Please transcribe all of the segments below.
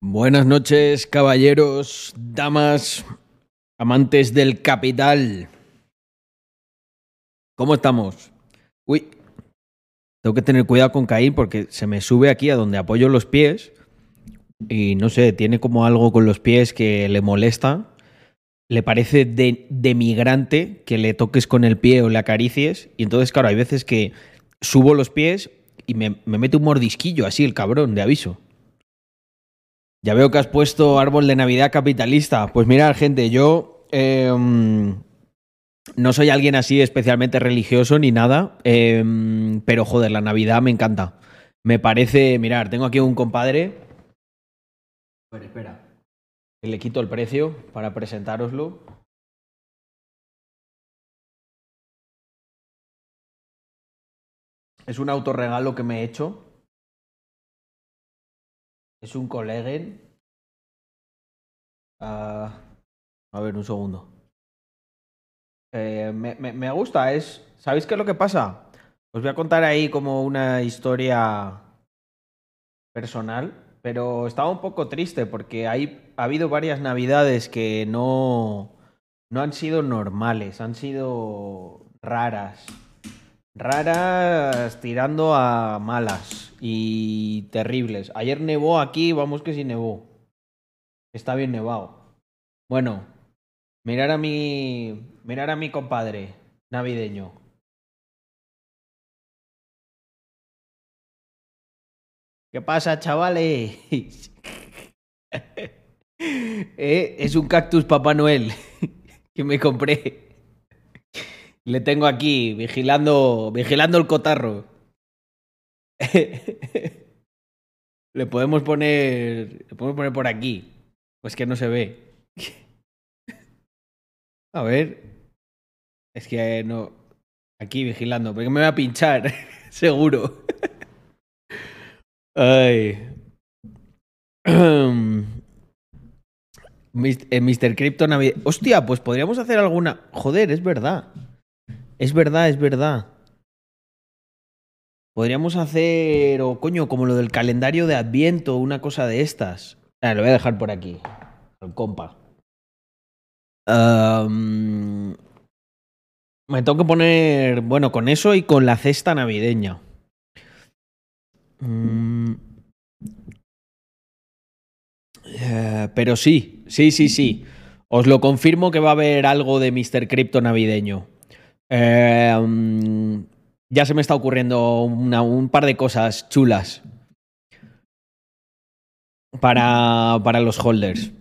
Buenas noches, caballeros, damas, amantes del capital. ¿Cómo estamos? Uy, tengo que tener cuidado con Caín porque se me sube aquí a donde apoyo los pies y no sé, tiene como algo con los pies que le molesta. Le parece de, que le toques con el pie o le acaricies. Y entonces, claro, hay veces que subo los pies y me, me mete un mordisquillo así el cabrón, de aviso. Ya veo que has puesto árbol de Navidad capitalista. Pues mirad, gente, yo eh, no soy alguien así especialmente religioso ni nada, eh, pero joder, la Navidad me encanta. Me parece, mirar, tengo aquí un compadre. Espera, espera. Que Le quito el precio para presentároslo. Es un autorregalo que me he hecho. Es un colegen. Ah, a ver, un segundo. Eh, me, me- me gusta, es. ¿Sabéis qué es lo que pasa? Os voy a contar ahí como una historia personal, pero estaba un poco triste porque hay, ha habido varias navidades que no, no han sido normales, han sido raras. Raras tirando a malas y terribles. Ayer nevó aquí, vamos que sí nevó. Está bien nevado. Bueno, mirar a mi. Mirar a mi compadre navideño. ¿Qué pasa, chavales? Eh, es un cactus Papá Noel que me compré. Le tengo aquí vigilando, vigilando el cotarro. Le podemos poner, le podemos poner por aquí. Pues que no se ve. A ver. Es que no. Aquí vigilando, porque me va a pinchar, seguro. Ay. Eh, Mr. Crypto Navidad. Hostia, pues podríamos hacer alguna. Joder, es verdad. Es verdad, es verdad. Podríamos hacer, o coño, como lo del calendario de Adviento, una cosa de estas. Ah, lo voy a dejar por aquí. Al compa. Me tengo que poner, bueno, con eso y con la cesta navideña. Mm. Eh, pero sí, sí, sí, sí. Os lo confirmo que va a haber algo de Mr. Crypto navideño. Mm, ya se me está ocurriendo una- un par de cosas chulas para, para los holders.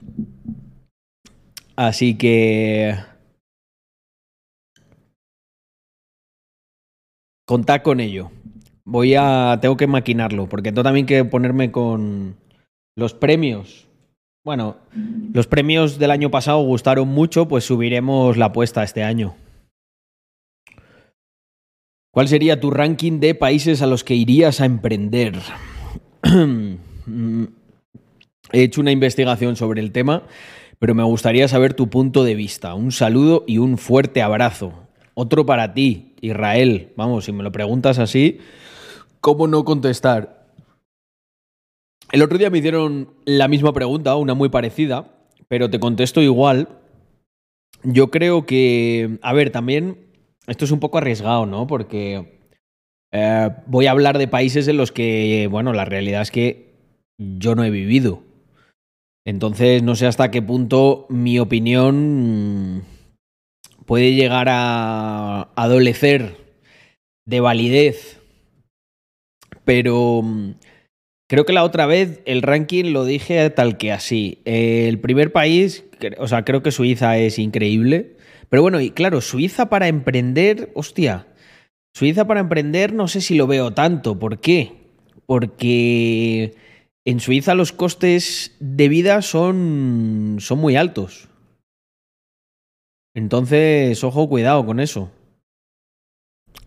Así que... Contad con ello. Voy a... Tengo que maquinarlo, porque tengo también que ponerme con los premios. Bueno, los premios del año pasado gustaron mucho, pues subiremos la apuesta este año. ¿Cuál sería tu ranking de países a los que irías a emprender? He hecho una investigación sobre el tema, pero me gustaría saber tu punto de vista. Un saludo y un fuerte abrazo. Otro para ti, Israel. Vamos, si me lo preguntas así, ¿cómo no contestar? El otro día me hicieron la misma pregunta, una muy parecida, pero te contesto igual. Yo creo que, a ver, también esto es un poco arriesgado, ¿no? Porque eh, voy a hablar de países en los que, bueno, la realidad es que yo no he vivido. Entonces, no sé hasta qué punto mi opinión puede llegar a adolecer de validez. Pero creo que la otra vez el ranking lo dije tal que así. El primer país, o sea, creo que Suiza es increíble. Pero bueno, y claro, Suiza para emprender, hostia. Suiza para emprender no sé si lo veo tanto. ¿Por qué? Porque en Suiza los costes de vida son, son muy altos. Entonces, ojo, cuidado con eso.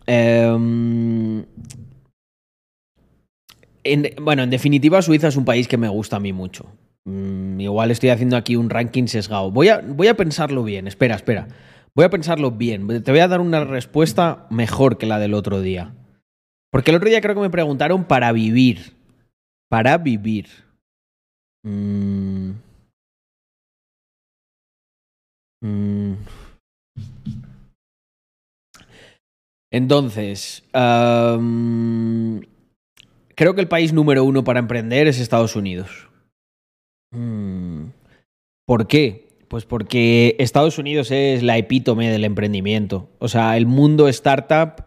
Em, en- bueno, en definitiva, Suiza es un país que me gusta a mí mucho. Mm, igual estoy haciendo aquí un ranking sesgado. Voy a, voy a pensarlo bien. Espera, espera. Voy a pensarlo bien. Te voy a dar una respuesta mejor que la del otro día. Porque el otro día creo que me preguntaron para vivir. Para vivir. Mm. Mm. Entonces, creo que el país número uno para emprender es Estados Unidos. Mm. ¿Por qué? Pues porque Estados Unidos es la epítome del emprendimiento. O sea, el mundo startup,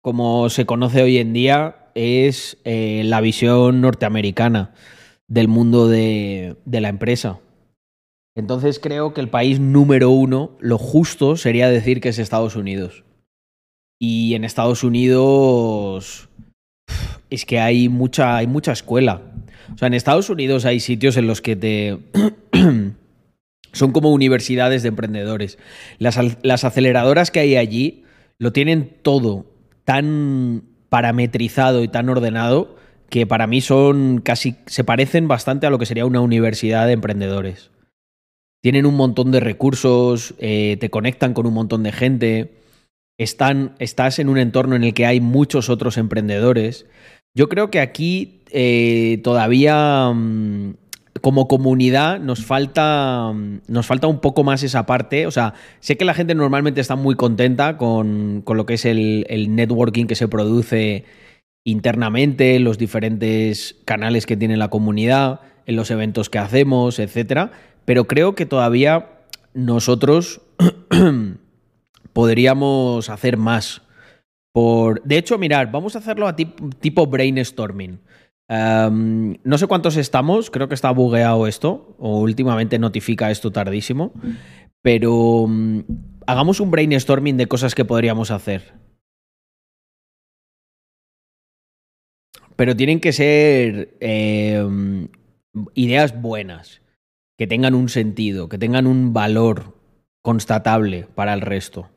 como se conoce hoy en día, es eh, la visión norteamericana del mundo de, de la empresa. Entonces creo que el país número uno, lo justo sería decir que es Estados Unidos. Y en Estados Unidos es que hay mucha, hay mucha escuela. O sea, en Estados Unidos hay sitios en los que te... son como universidades de emprendedores. Las, las aceleradoras que hay allí lo tienen todo tan parametrizado y tan ordenado que para mí son casi... se parecen bastante a lo que sería una universidad de emprendedores. Tienen un montón de recursos, eh, te conectan con un montón de gente, están, estás en un entorno en el que hay muchos otros emprendedores. Yo creo que aquí eh, todavía mm, como comunidad nos falta, mm, nos falta un poco más esa parte. O sea, sé que la gente normalmente está muy contenta con, con lo que es el, networking que se produce internamente, los diferentes canales que tiene la comunidad, en los eventos que hacemos, etcétera. Pero creo que todavía nosotros podríamos hacer más. Por... De hecho, mirar, vamos a hacerlo a tip- tipo brainstorming. No sé cuántos estamos, creo que está bugueado esto, o últimamente notifica esto tardísimo, pero um, hagamos un brainstorming de cosas que podríamos hacer. Pero tienen que ser eh, ideas buenas, que tengan un sentido, que tengan un valor constatable para el resto.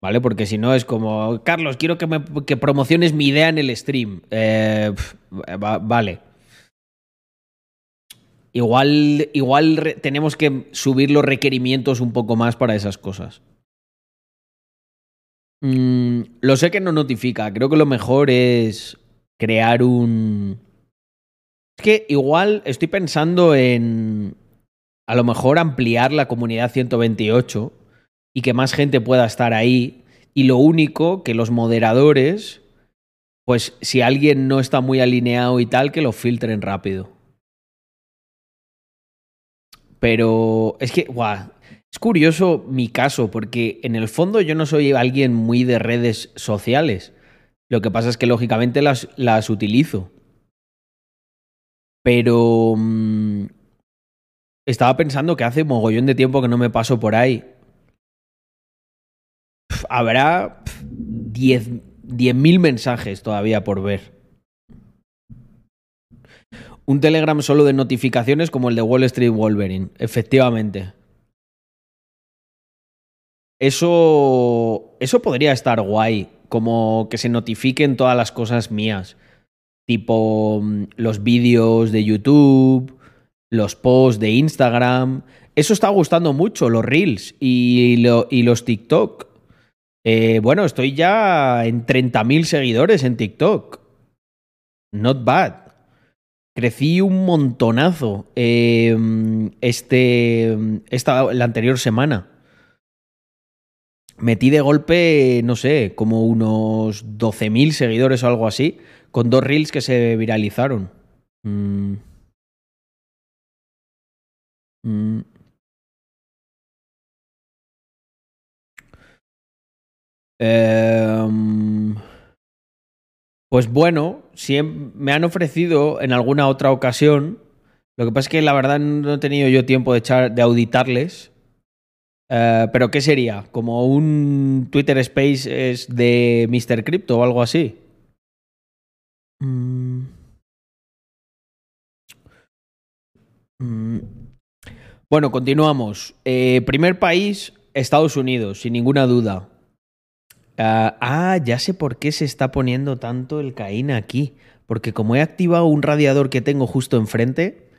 ¿Vale? Porque si no es como, Carlos, quiero que, me, que promociones mi idea en el stream. Eh, va- vale. Igual, igual tenemos que subir los requerimientos un poco más para esas cosas. Mm, lo sé que no notifica. Creo que lo mejor es crear un... Es que igual estoy pensando en a lo mejor ampliar la comunidad 128 y que más gente pueda estar ahí. Y lo único que los moderadores, pues si alguien no está muy alineado y tal, que lo filtren rápido. Pero es que, guau, es curioso mi caso, porque en el fondo yo no soy alguien muy de redes sociales. Lo que pasa es que lógicamente las, las utilizo. Pero mm, estaba pensando que hace mogollón de tiempo que no me paso por ahí. Habrá pf, 10 10.000 mensajes todavía por ver. Un Telegram solo de notificaciones como el de Wall Street Wolverine, efectivamente. Eso, eso podría estar guay, como que se notifiquen todas las cosas mías, tipo mm, los vídeos de YouTube, los posts de Instagram. Eso está gustando mucho, los Reels y, lo- y los TikTok. Eh, bueno, estoy ya en 30.000 seguidores en TikTok. Not bad. Crecí un montonazo eh, este, esta, la anterior semana. Metí de golpe, no sé, como unos 12.000 seguidores o algo así, con dos reels que se viralizaron. Mm. Mm. Em, pues bueno, siem- me han ofrecido en alguna otra ocasión. Lo que pasa es que la verdad no he tenido yo tiempo de, echar, de auditarles. Eh, pero ¿qué sería? ¿Como un Twitter Space de Mr. Crypto o algo así? Mm. Mm. Bueno, continuamos. Eh, primer país, Estados Unidos, sin ninguna duda. Ah, ah, ya sé por qué se está poniendo tanto el Caín aquí. Porque como he activado un radiador que tengo justo enfrente,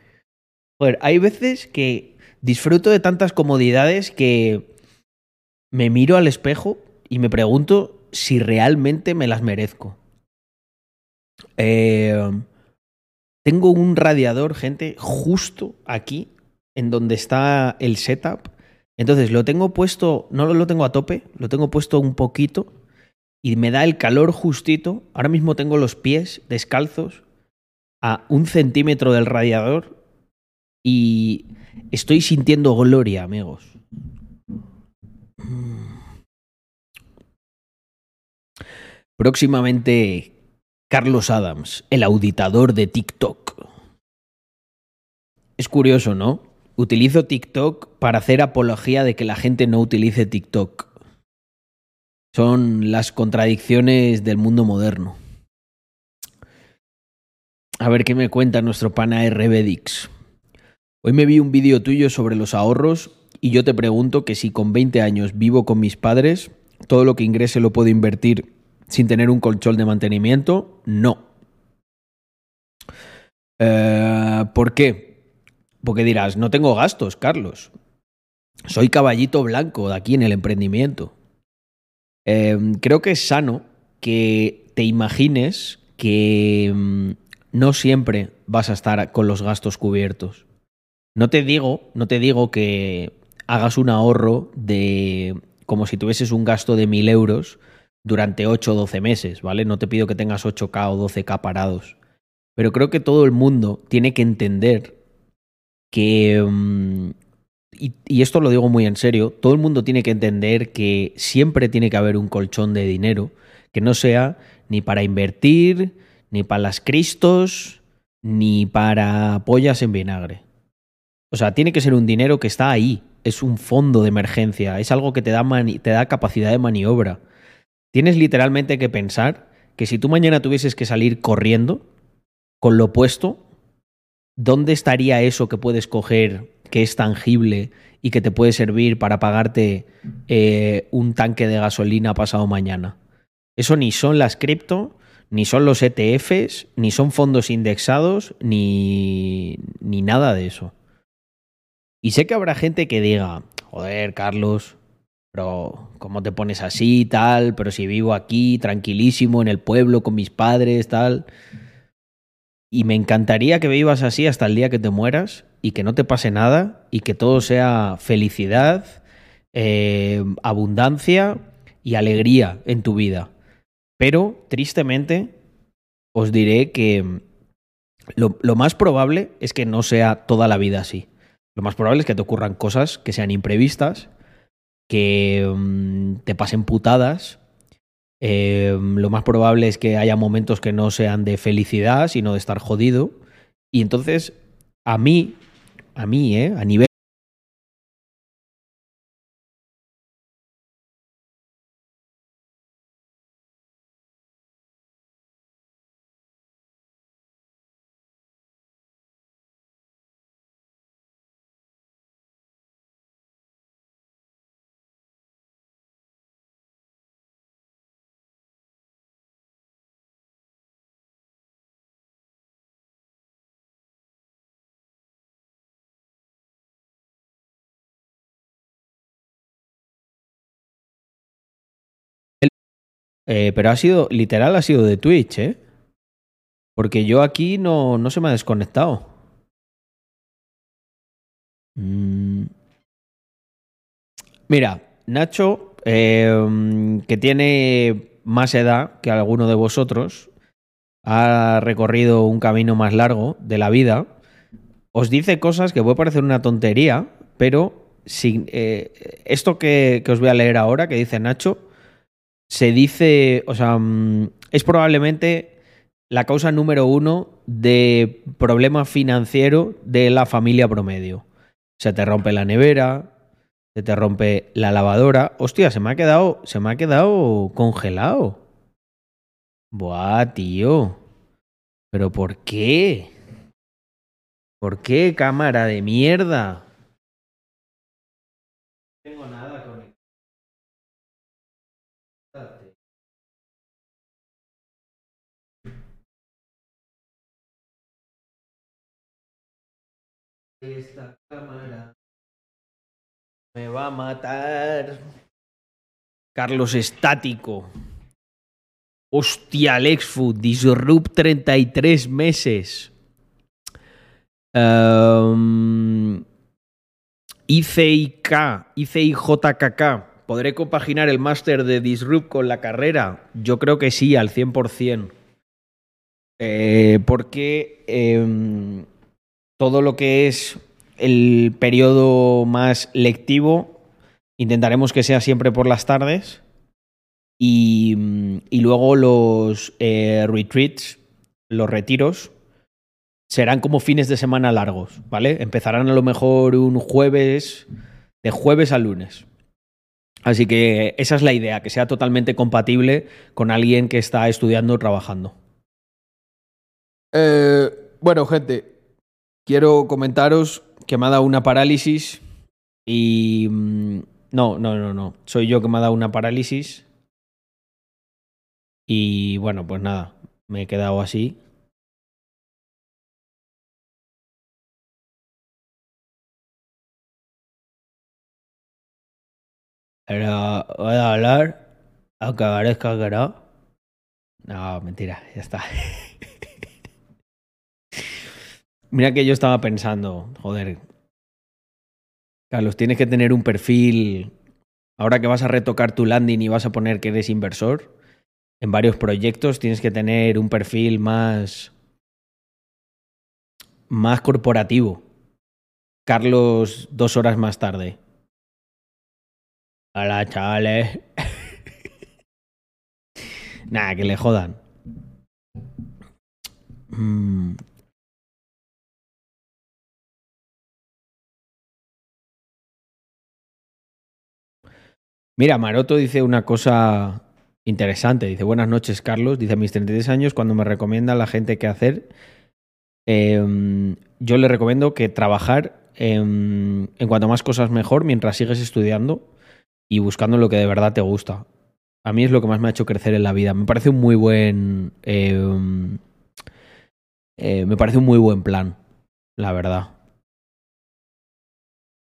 joder, hay veces que disfruto de tantas comodidades que me miro al espejo y me pregunto si realmente me las merezco. Eh, Tengo un radiador, gente, justo aquí, en donde está el setup. Entonces lo tengo puesto, no lo tengo a tope, lo tengo puesto un poquito y me da el calor justito. Ahora mismo tengo los pies descalzos a un centímetro del radiador y estoy sintiendo gloria, amigos. Próximamente, Carlos Adams, el auditador de TikTok. Es curioso, ¿no? Utilizo TikTok para hacer apología de que la gente no utilice TikTok. Son las contradicciones del mundo moderno. A ver qué me cuenta nuestro pana RBDix. Hoy me vi un vídeo tuyo sobre los ahorros y yo te pregunto que si con 20 años vivo con mis padres, todo lo que ingrese lo puedo invertir sin tener un colchón de mantenimiento, no. Eh, ¿Por qué? Porque dirás, no tengo gastos, Carlos. Soy caballito blanco de aquí en el emprendimiento. Em, creo que es sano que te imagines que mm, no siempre vas a estar con los gastos cubiertos. No te digo, no te digo que hagas un ahorro de como si tuvieses un gasto de mil euros durante 8 o 12 meses, ¿vale? No te pido que tengas 8K o 12K parados. Pero creo que todo el mundo tiene que entender que... Mm, y, y, esto lo digo muy en serio, todo el mundo tiene que entender que siempre tiene que haber un colchón de dinero que no sea ni para invertir, ni para las cristos, ni para pollas en vinagre. O sea, tiene que ser un dinero que está ahí, es un fondo de emergencia, es algo que te da, te da capacidad de maniobra. Tienes literalmente que pensar que si tú mañana tuvieses que salir corriendo con lo puesto, ¿dónde estaría eso que puedes coger que es tangible y que te puede servir para pagarte eh, un tanque de gasolina pasado mañana? Eso ni son las cripto, ni son los ETFs, ni son fondos indexados, ni, ni nada de eso. Y sé que habrá gente que diga, joder, Carlos, pero ¿cómo te pones así, tal? Pero si vivo aquí, tranquilísimo, en el pueblo, con mis padres, tal. Y me encantaría que vivas así hasta el día que te mueras y que no te pase nada y que todo sea felicidad, eh, abundancia y alegría en tu vida. Pero, tristemente, os diré que lo, más probable es que no sea toda la vida así. Lo más probable es que te ocurran cosas que sean imprevistas que mm, te pasen putadas. Eh, lo más probable es que haya momentos que no sean de felicidad, sino de estar jodido. Y entonces, a mí, a mí, ¿eh? a nivel Eh, pero ha sido, literal, ha sido de Twitch, ¿eh? Porque yo aquí no, no se me ha desconectado. Mm. Mira, Nacho, eh, que tiene más edad que alguno de vosotros, ha recorrido un camino más largo de la vida, os dice cosas que puede parecer una tontería, pero sin, eh, esto que, que os voy a leer ahora, que dice Nacho, se dice, o sea, mm, es probablemente la causa número uno de problema financiero de la familia promedio. Se te rompe la nevera, se te rompe la lavadora. Hostia, se me ha quedado, se me ha quedado congelado. Buah, tío. ¿Pero por qué? ¿Por qué, cámara de mierda? Esta cámara me va a matar. Carlos Estático. Hostia, Alexfood, Disrupt 33 meses. Um, ICIK, ICIJKK. ¿Podré compaginar el máster de Disrupt con la carrera? Yo creo que sí, al 100%. Eh, porque em, todo lo que es el periodo más lectivo intentaremos que sea siempre por las tardes y, y luego los eh, retreats, los retiros, serán como fines de semana largos, ¿vale? Empezarán a lo mejor un jueves, de jueves a lunes. Así que esa es la idea, que sea totalmente compatible con alguien que está estudiando o trabajando. Eh, bueno, gente, quiero comentaros que me ha dado una parálisis y... Mm, no, no, no, no. Soy yo que me ha dado una parálisis. Y bueno, pues nada, me he quedado así. Pero voy a hablar, aunque parezca que no. No, mentira, ya está. Mira que yo estaba pensando, joder, Carlos, tienes que tener un perfil, ahora que vas a retocar tu landing y vas a poner que eres inversor, en varios proyectos tienes que tener un perfil más, más corporativo. Carlos, dos horas más tarde. Hola, chavales. Nada, que le jodan. Mira, Maroto dice una cosa interesante. Dice, buenas noches, Carlos. Dice, a mis 33 años, cuando me recomienda a la gente qué hacer, em, yo le recomiendo que trabajar en cuanto más cosas mejor mientras sigues estudiando y buscando lo que de verdad te gusta. A mí es lo que más me ha hecho crecer en la vida. Me parece un muy buen. Eh, eh, me parece un muy buen plan, la verdad.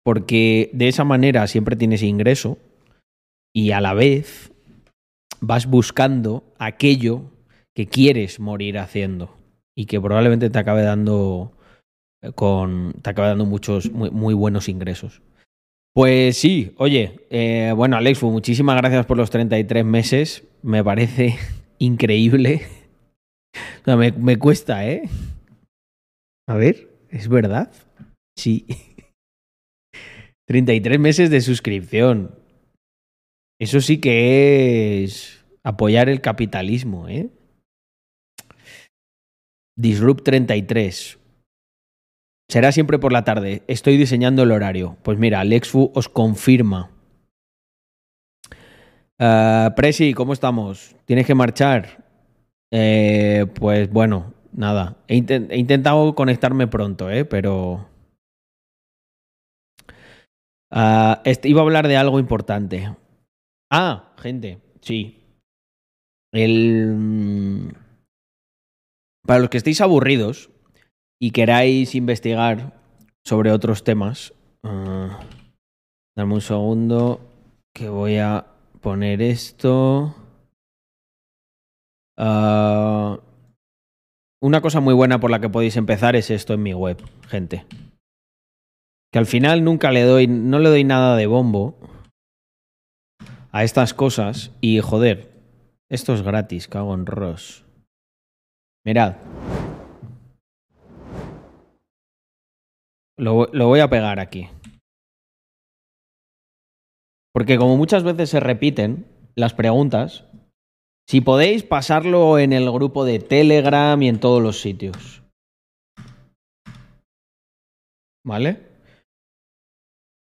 Porque de esa manera siempre tienes ingreso y a la vez vas buscando aquello que quieres morir haciendo y que probablemente te acabe dando eh, con te acabe dando muchos muy, muy buenos ingresos. Pues sí, oye, eh, bueno, Alex, muchísimas gracias por los 33 meses. Me parece increíble. O sea, me, me cuesta, ¿eh? A ver, ¿es verdad? Sí. 33 meses de suscripción. Eso sí que es apoyar el capitalismo, ¿eh? Disrupt 33. Será siempre por la tarde. Estoy diseñando el horario. Pues mira, Alexfu os confirma. Uh, Presi, ¿cómo estamos? ¿Tienes que marchar? Eh, pues bueno, nada. He, intent he, intentado conectarme pronto, ¿eh? Pero... Uh, iba a hablar de algo importante. Ah, gente, sí. El... Mm, para los que estéis aburridos, y queráis investigar sobre otros temas, uh, un segundo que voy a poner esto. Uh, una cosa muy buena por la que podéis empezar es esto en mi web, gente. Que al final nunca le doy, no le doy nada de bombo a estas cosas y joder, esto es gratis, cago en Ross. Mirad. Lo, lo voy a pegar aquí. Porque como muchas veces se repiten las preguntas, si podéis pasarlo en el grupo de Telegram y en todos los sitios. ¿Vale?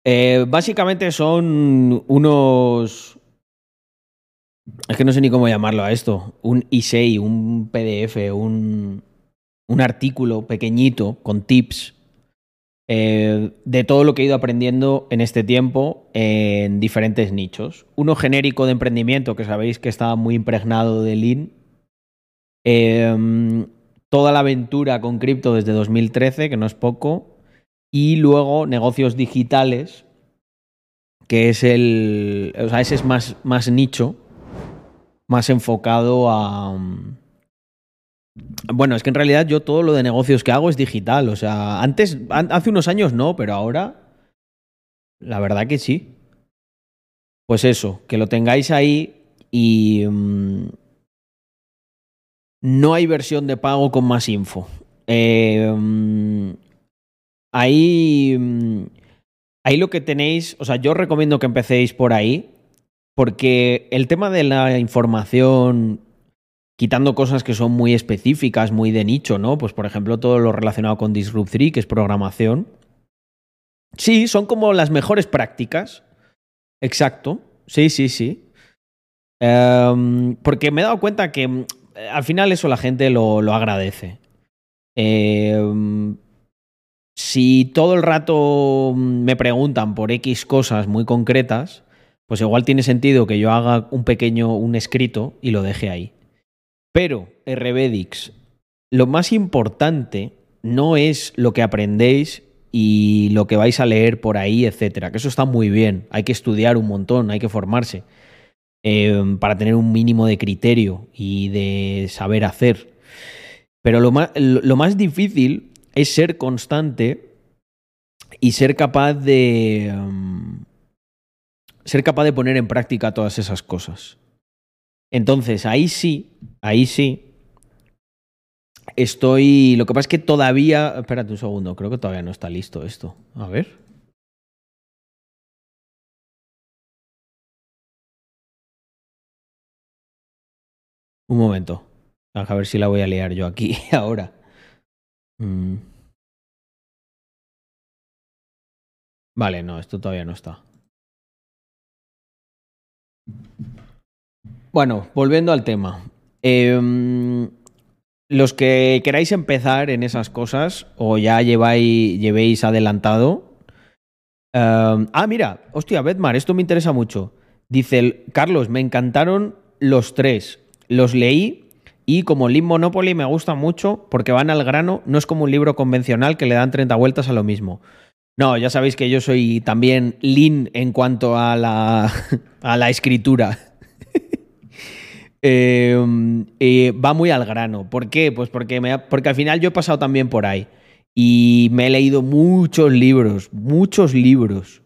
Eh, básicamente son unos... Es que no sé ni cómo llamarlo a esto. Un I6, un PDF, un, un artículo pequeñito con tips eh, de todo lo que he ido aprendiendo en este tiempo en diferentes nichos. Uno genérico de emprendimiento, que sabéis que estaba muy impregnado de Lean. Eh, toda la aventura con cripto desde 2013, que no es poco. Y luego negocios digitales, que es el. O sea, ese es más, más nicho, más enfocado a. Bueno, es que en realidad yo todo lo de negocios que hago es digital. O sea, antes, hace unos años no, pero ahora, la verdad que sí. Pues eso, que lo tengáis ahí y mm, no hay versión de pago con más info. Eh, mm, ahí, mm, ahí lo que tenéis, o sea, yo recomiendo que empecéis por ahí, porque el tema de la información quitando cosas que son muy específicas, muy de nicho, ¿no? Pues por ejemplo todo lo relacionado con Disrupt 3, que es programación. Sí, son como las mejores prácticas. Exacto. Sí, sí, sí. Em, porque me he dado cuenta que mm, al final eso la gente lo, agradece. Em, si todo el rato mm, me preguntan por X cosas muy concretas, pues igual tiene sentido que yo haga un pequeño, un escrito y lo deje ahí. Pero, RBDix, lo más importante no es lo que aprendéis y lo que vais a leer por ahí, etcétera. Que eso está muy bien. Hay que estudiar un montón, hay que formarse em, para tener un mínimo de criterio y de saber hacer. Pero lo más, lo más difícil es ser constante y ser capaz de. Em, ser capaz de poner en práctica todas esas cosas. Entonces, ahí sí, ahí sí. Estoy. Lo que pasa es que todavía. Espérate un segundo, creo que todavía no está listo esto. A ver. Un momento. A ver si la voy a liar yo aquí ahora. Mm. Vale, no, esto todavía no está. Bueno, volviendo al tema. Em, los que queráis empezar en esas cosas o ya lleváis, llevéis adelantado. Em, ah, mira, hostia, Bedmar, esto me interesa mucho. Dice, Carlos, me encantaron los tres. Los leí y como Lean Monopoly me gusta mucho porque van al grano, no es como un libro convencional que le dan 30 vueltas a lo mismo. No, ya sabéis que yo soy también lean en cuanto a la, a la escritura. Em, va muy al grano. ¿Por qué? Pues porque, me porque al final yo he pasado también por ahí. Y me he leído muchos libros, muchos libros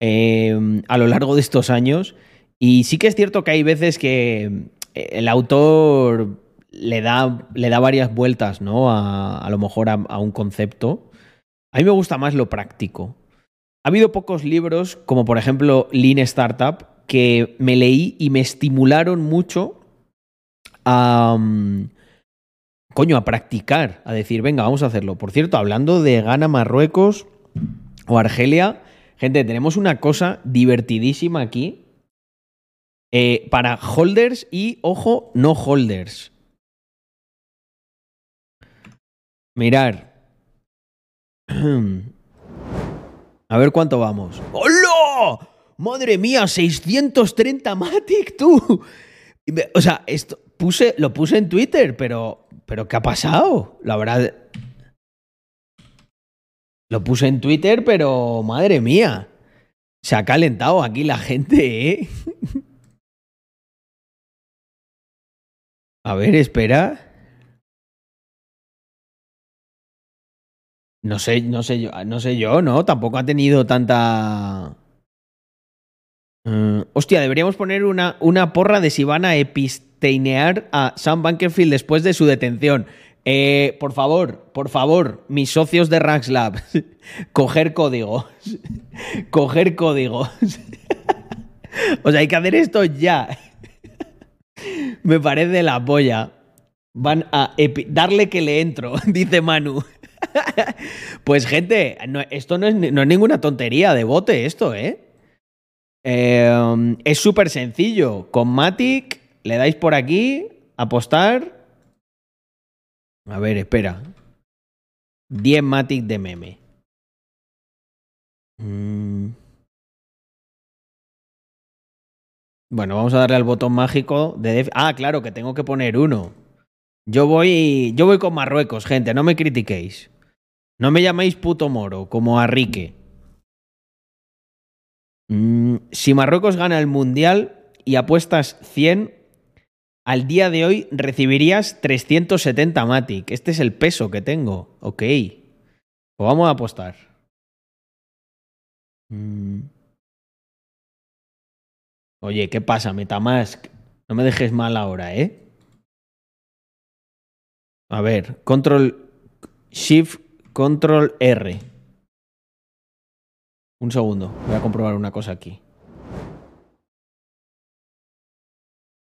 em, a lo largo de estos años. Y sí que es cierto que hay veces que eh, el autor le da, le da varias vueltas, ¿no? A, a lo mejor a, un concepto. A mí me gusta más lo práctico. Ha habido pocos libros, como por ejemplo Lean Startup, que me leí y me estimularon mucho a... coño, a practicar, a decir, venga, vamos a hacerlo. Por cierto, hablando de Ghana, Marruecos o Argelia, gente, tenemos una cosa divertidísima aquí eh, para holders y, ojo, no holders. Mirar. A ver cuánto vamos. ¡Hola! ¡Madre mía! 630 Matic, tú. O sea, esto, puse, lo puse en Twitter, pero, pero ¿qué ha pasado? La verdad. Lo puse en Twitter, pero madre mía. Se ha calentado aquí la gente, ¿eh? A ver, espera. No sé, no sé yo, no sé yo, ¿no? Tampoco ha tenido tanta. Uh, hostia, deberíamos poner una, una porra de si van a episteinear a Sam Bankerfield después de su detención. Eh, por favor, por favor, mis socios de Raxlab, coger códigos. coger códigos. o sea, hay que hacer esto ya. Me parece la polla. Van a darle que le entro, dice Manu. pues gente, esto no es, no es ninguna tontería de bote, esto, ¿eh? Em, es súper sencillo. Con Matic le dais por aquí, apostar. A ver, espera. 10 Matic de meme. Mm. Bueno, vamos a darle al botón mágico de Ah, claro, que tengo que poner uno. Yo voy, yo voy con Marruecos, gente, no me critiquéis. No me llaméis puto moro, como a Rique. Mm, si Marruecos gana el Mundial y apuestas 100, al día de hoy recibirías 370 Matic. Este es el peso que tengo. Ok. Pues vamos a apostar. Mm. Oye, ¿qué pasa, Metamask? No me dejes mal ahora, ¿eh? A ver, control shift, control R. Un segundo, voy a comprobar una cosa aquí.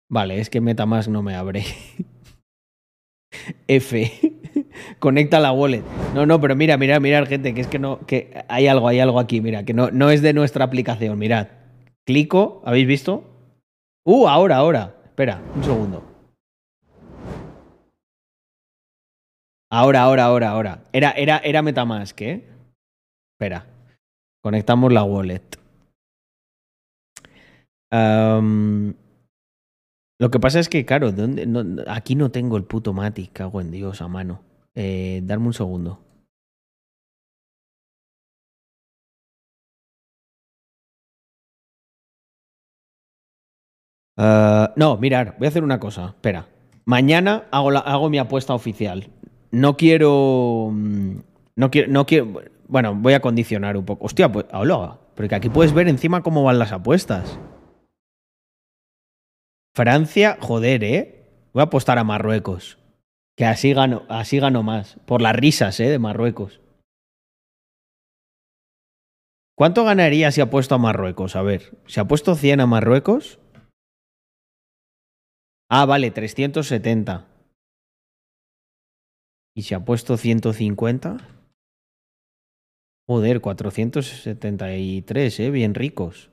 Vale, es que Metamask no me abre. F. Conecta la wallet. No, no, pero mira, mira, mirad, gente, que es que no, que hay algo, hay algo aquí, mira, que no, no es de nuestra aplicación, mirad. Clico, ¿habéis visto? Uh, ahora, ahora. Espera, un segundo. Ahora, ahora, ahora, ahora. Era, era, era Metamask, ¿eh? Espera. Conectamos la wallet. lo que pasa es que, claro, aquí no tengo el puto Matic, cago en Dios, a mano. Eh, darme un segundo. Ah, no, mirar, voy a hacer una cosa. Espera. Mañana hago, hago mi apuesta oficial. No quiero. Mm, no quiero. No quiero bueno, voy a condicionar un poco. Hostia, pues, hola, porque aquí puedes ver encima cómo van las apuestas. Francia, joder, ¿eh? Voy a apostar a Marruecos. Que así gano, así gano más. Por las risas, ¿eh? De Marruecos. ¿Cuánto ganaría si apuesto a Marruecos? A ver, si apuesto 100 a Marruecos. Ah, vale, 370. ¿Y si apuesto 150? Joder, 473, ¿eh? Bien ricos.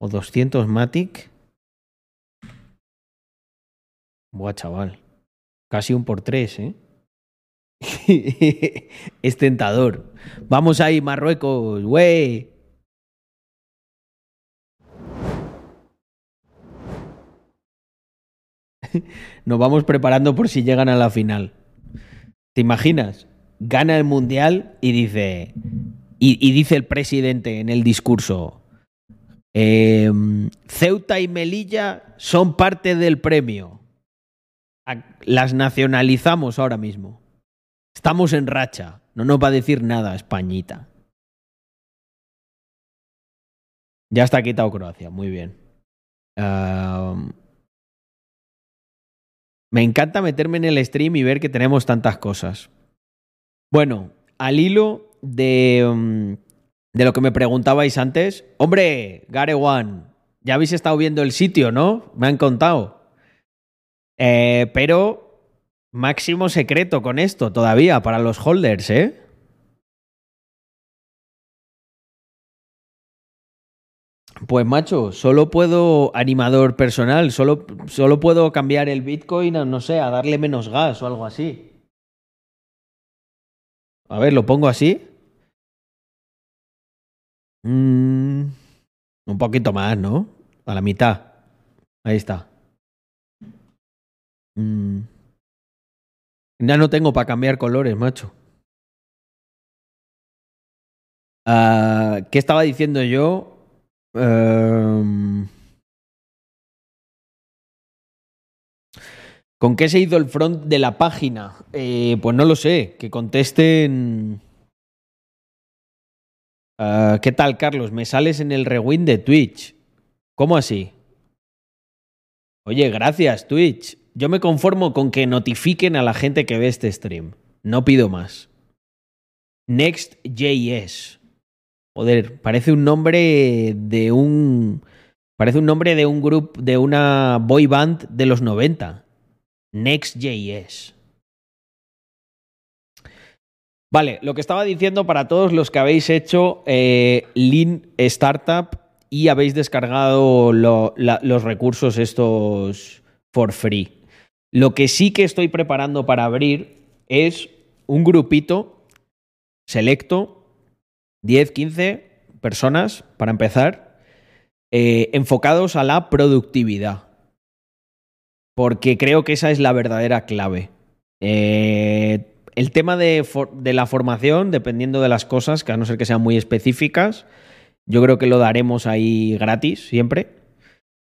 O 200 Matic. Buah, chaval. Casi un por tres, ¿eh? es tentador. Vamos ahí, Marruecos, güey. Nos vamos preparando por si llegan a la final. ¿Te imaginas? gana el mundial y dice, y, dice el presidente en el discurso, em, Ceuta y Melilla son parte del premio. Las nacionalizamos ahora mismo. Estamos en racha. No nos va a decir nada Españita. Ya está quitado Croacia. Muy bien. Me encanta meterme en el stream y ver que tenemos tantas cosas. Bueno, al hilo de, mm, de lo que me preguntabais antes, hombre, Garewan, ya habéis estado viendo el sitio, ¿no? Me han contado. Eh, pero máximo secreto con esto todavía para los holders, ¿eh? Pues macho, solo puedo animador personal, solo, solo puedo cambiar el Bitcoin, no sé, a darle menos gas o algo así. A ver, lo pongo así. Mm, un poquito más, ¿no? A la mitad. Ahí está. Mm. Ya no tengo para cambiar colores, macho. Ah, ¿Qué estaba diciendo yo? Em, ¿Con qué se hizo el front de la página? Eh, pues no lo sé, que contesten... Ah, ¿Qué tal, Carlos? Me sales en el rewind de Twitch. ¿Cómo así? Oye, gracias, Twitch. Yo me conformo con que notifiquen a la gente que ve este stream. No pido más. Next.js. Joder, parece un nombre de un. Parece un nombre de un grupo, de una boy band de los 90. Next.js. Vale, lo que estaba diciendo para todos los que habéis hecho eh, Lean Startup y habéis descargado los recursos estos for free. Lo que sí que estoy preparando para abrir es un grupito selecto, 10, 15 personas para empezar, eh, enfocados a la productividad porque creo que esa es la verdadera clave. Eh, el tema de, la formación, dependiendo de las cosas, que a no ser que sean muy específicas, yo creo que lo daremos ahí gratis siempre.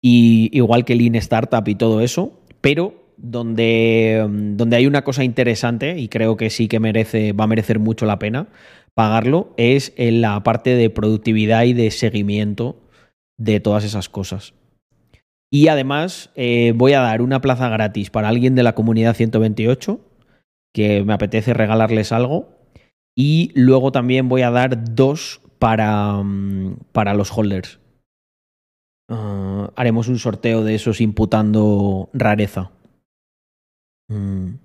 Y igual que Lean Startup y todo eso. pero donde, donde hay una cosa interesante y creo que sí que merece, va a merecer mucho la pena pagarlo, es en la parte de productividad y de seguimiento de todas esas cosas. Y además eh, voy a dar una plaza gratis para alguien de la comunidad 128 que me apetece regalarles algo. Y luego también voy a dar dos para, mm, para los holders. Ah, haremos un sorteo de esos imputando rareza. Mm.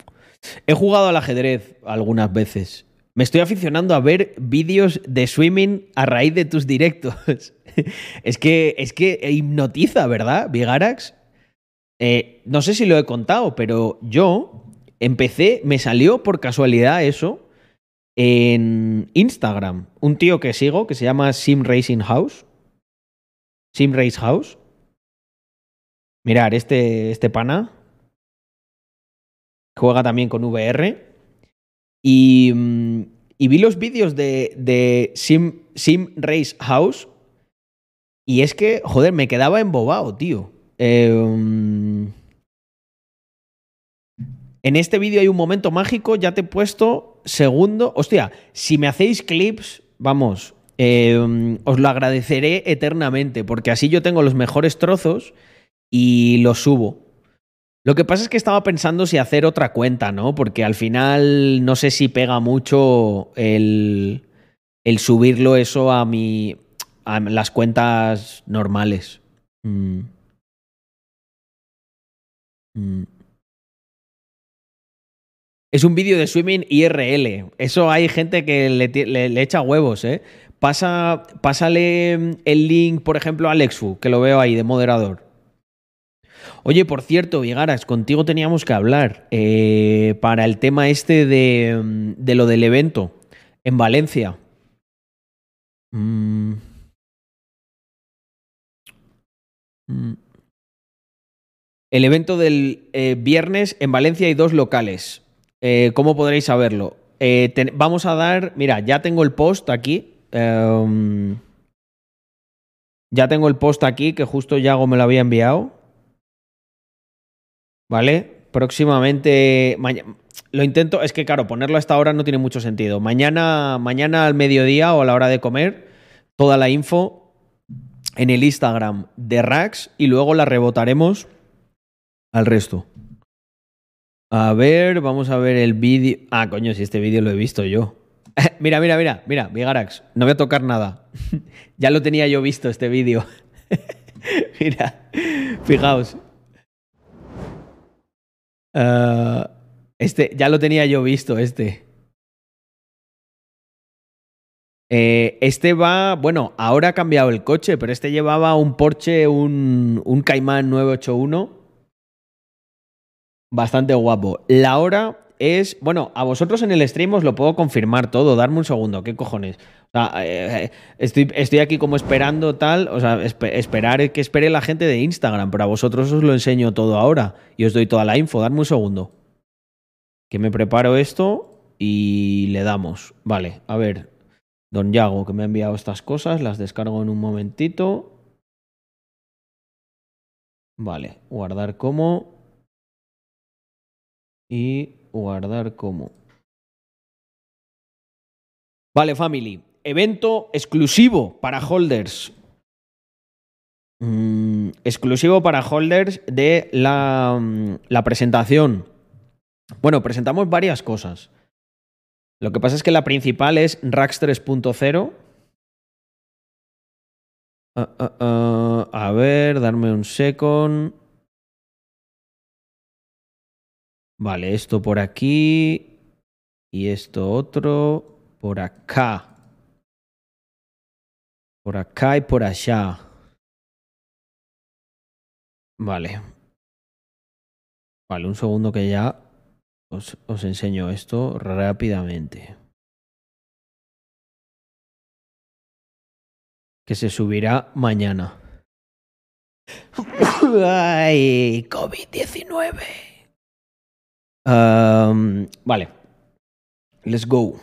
He jugado al ajedrez algunas veces. Me estoy aficionando a ver vídeos de swimming a raíz de tus directos. es, que, es que hipnotiza, ¿verdad, Vigarax? Eh, no sé si lo he contado, pero yo empecé, me salió por casualidad eso en Instagram. Un tío que sigo que se llama Sim Racing House. Sim Race House. Mirar, este, este pana juega también con VR. Y, mm, y vi los vídeos de, Sim, Sim, Race House. Y es que, joder, me quedaba embobado, tío. Mm, en este vídeo hay un momento mágico, ya te he puesto segundo. Hostia, si me hacéis clips, vamos, eh, os lo agradeceré eternamente, porque así yo tengo los mejores trozos y los subo. Lo que pasa es que estaba pensando si hacer otra cuenta, ¿no? Porque al final no sé si pega mucho el, subirlo eso a mi. a las cuentas normales. Mm. Mm. Es un vídeo de swimming IRL. Eso hay gente que le, echa huevos, ¿eh? Pasa, pásale el link, por ejemplo, a Alexfu, que lo veo ahí de moderador. Oye, por cierto, Vigaras, contigo teníamos que hablar eh, para el tema este de, de, lo del evento en Valencia. Mm. Mm. El evento del eh, viernes en Valencia hay dos locales. Eh, ¿Cómo podréis saberlo? Vamos a dar, mira, ya tengo el post aquí. Em, ya tengo el post aquí que justo Yago me lo había enviado. ¿Vale? Próximamente. Lo intento, es que claro, ponerlo a esta hora no tiene mucho sentido. Mañana, mañana al mediodía o a la hora de comer, toda la info en el Instagram de Rax y luego la rebotaremos al resto. A ver, vamos a ver el vídeo. Ah, coño, si este vídeo lo he visto yo. mira, mira, mira, mira, Vigarax, no voy a tocar nada. ya lo tenía yo visto este vídeo. mira, fijaos. Ah, este, ya lo tenía yo visto, este. Eh, este va, bueno, ahora ha cambiado el coche, pero este llevaba un Porsche, un, un Cayman 981 Bastante guapo. La hora es. Bueno, a vosotros en el stream os lo puedo confirmar todo. Darme un segundo, ¿qué cojones? Eh, eh, estoy, aquí como esperando tal. O sea, esperar que espere la gente de Instagram, pero a vosotros os lo enseño todo ahora y os doy toda la info. Darme un segundo. Que me preparo esto y le damos. Vale, a ver. Don Yago, que me ha enviado estas cosas, las descargo en un momentito. Vale, guardar como y guardar como. Vale, family. Evento exclusivo para holders. Mm, exclusivo para holders de la, mm, la presentación. Bueno, presentamos varias cosas. Lo que pasa es que la principal es Rax 3.0. Ah, ah, ah, a ver, darme un second. Vale, esto por aquí y esto otro por acá. Por acá y por allá. Vale. Vale, un segundo que ya os, os enseño esto rápidamente. Que se subirá mañana. Ay, COVID-19 vale. Let's go.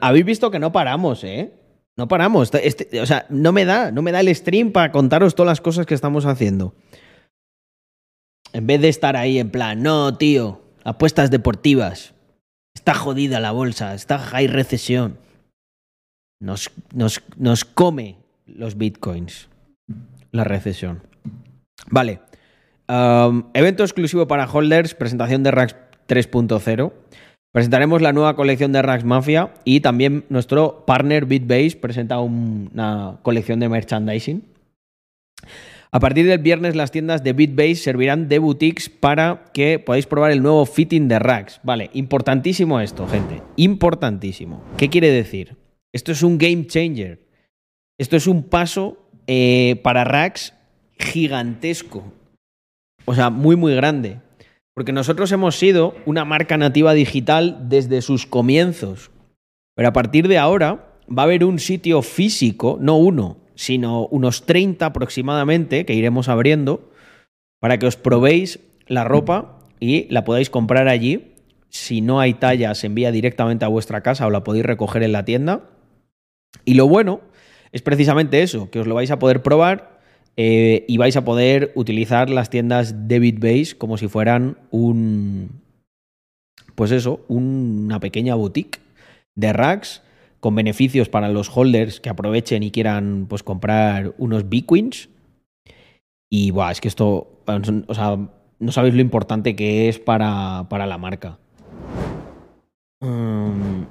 Habéis visto que no paramos, ¿eh? No paramos. Este, o sea, no me da, no me da el stream para contaros todas las cosas que estamos haciendo. En vez de estar ahí en plan, no, tío, apuestas deportivas. Está jodida la bolsa, está high recesión. Nos, nos, nos come los bitcoins la recesión. Vale. Evento exclusivo para holders, presentación de Rax 3.0. Presentaremos la nueva colección de Rax Mafia y también nuestro partner BitBase presenta una colección de merchandising. A partir del viernes las tiendas de BitBase servirán de boutiques para que podáis probar el nuevo fitting de Rax. Vale, importantísimo esto, gente. Importantísimo. ¿Qué quiere decir? Esto es un game changer. Esto es un paso eh, para Rax gigantesco. O sea, muy, muy grande. Porque nosotros hemos sido una marca nativa digital desde sus comienzos. Pero a partir de ahora va a haber un sitio físico, no uno, sino unos 30 aproximadamente que iremos abriendo para que os probéis la ropa y la podáis comprar allí. Si no hay talla, se envía directamente a vuestra casa o la podéis recoger en la tienda. Y lo bueno es precisamente eso, que os lo vais a poder probar eh, y vais a poder utilizar las tiendas de BitBase como si fueran un. Pues eso, una pequeña boutique de racks con beneficios para los holders que aprovechen y quieran pues comprar unos Bitcoins. Y buah, es que esto, o sea, no sabéis lo importante que es para, para la marca. Um,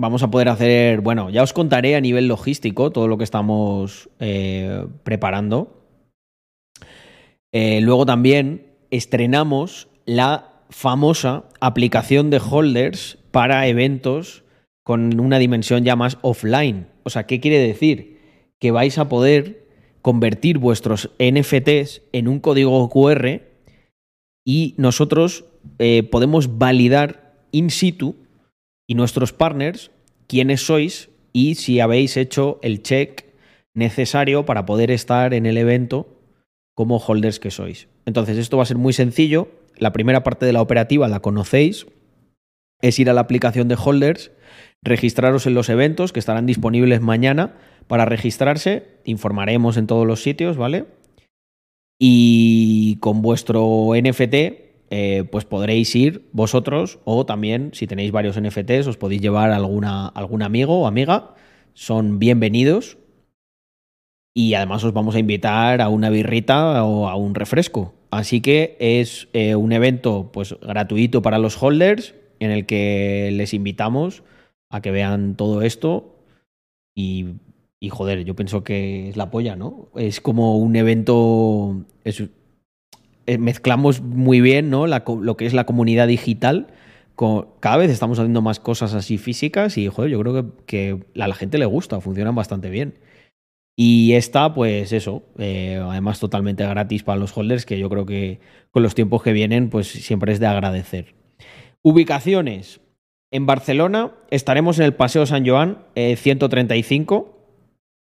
vamos a poder hacer, bueno, ya os contaré a nivel logístico todo lo que estamos eh, preparando. Eh, luego también estrenamos la famosa aplicación de holders para eventos con una dimensión ya más offline. O sea, ¿qué quiere decir? Que vais a poder convertir vuestros NFTs en un código QR y nosotros eh, podemos validar in situ y nuestros partners quiénes sois y si habéis hecho el check necesario para poder estar en el evento como holders que sois. Entonces, esto va a ser muy sencillo. La primera parte de la operativa la conocéis. Es ir a la aplicación de holders, registraros en los eventos que estarán disponibles mañana. Para registrarse, informaremos en todos los sitios, ¿vale? Y con vuestro NFT eh, pues podréis ir vosotros o también si tenéis varios NFTs os podéis llevar alguna, algún amigo o amiga. Son bienvenidos y además os vamos a invitar a una birrita o a un refresco. Así que es eh, un evento pues gratuito para los holders en el que les invitamos a que vean todo esto y, joder, yo pienso que es la polla, ¿no? Es como un evento, es, mezclamos muy bien ¿no? lo que es la comunidad digital. cada vez estamos haciendo más cosas así físicas y joder, yo creo que, a la gente le gusta, funcionan bastante bien. Y esta, pues eso, eh, además totalmente gratis para los holders, que yo creo que con los tiempos que vienen, pues siempre es de agradecer. Ubicaciones. En Barcelona estaremos en el Paseo San Joan 135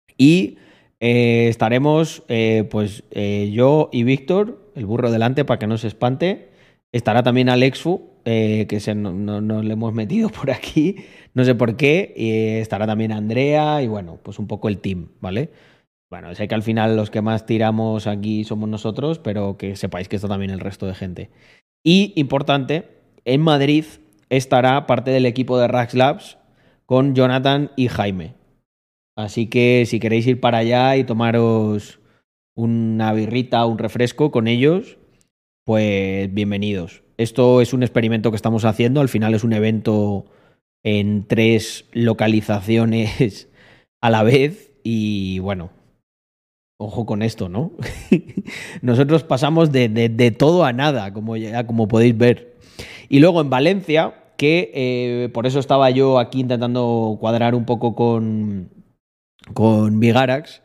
eh, y estaremos, pues yo y Víctor, el burro delante para que no se espante. Estará también Alexfu, eh, que se, no, le hemos metido por aquí, no sé por qué. Estará también Andrea y bueno, pues un poco el team, ¿vale? Bueno, sé que al final los que más tiramos aquí somos nosotros, pero que sepáis que está también el resto de gente. Y importante, en Madrid estará parte del equipo de Rax Labs con Jonathan y Jaime. Así que si queréis ir para allá y tomaros una birrita, un refresco con ellos, pues bienvenidos. Esto es un experimento que estamos haciendo, al final es un evento en tres localizaciones a la vez y bueno, ojo con esto, ¿no? Nosotros pasamos de, de, todo a nada, como, ya, como podéis ver. Y luego en Valencia, que eh, por eso estaba yo aquí intentando cuadrar un poco con, con Vigarax,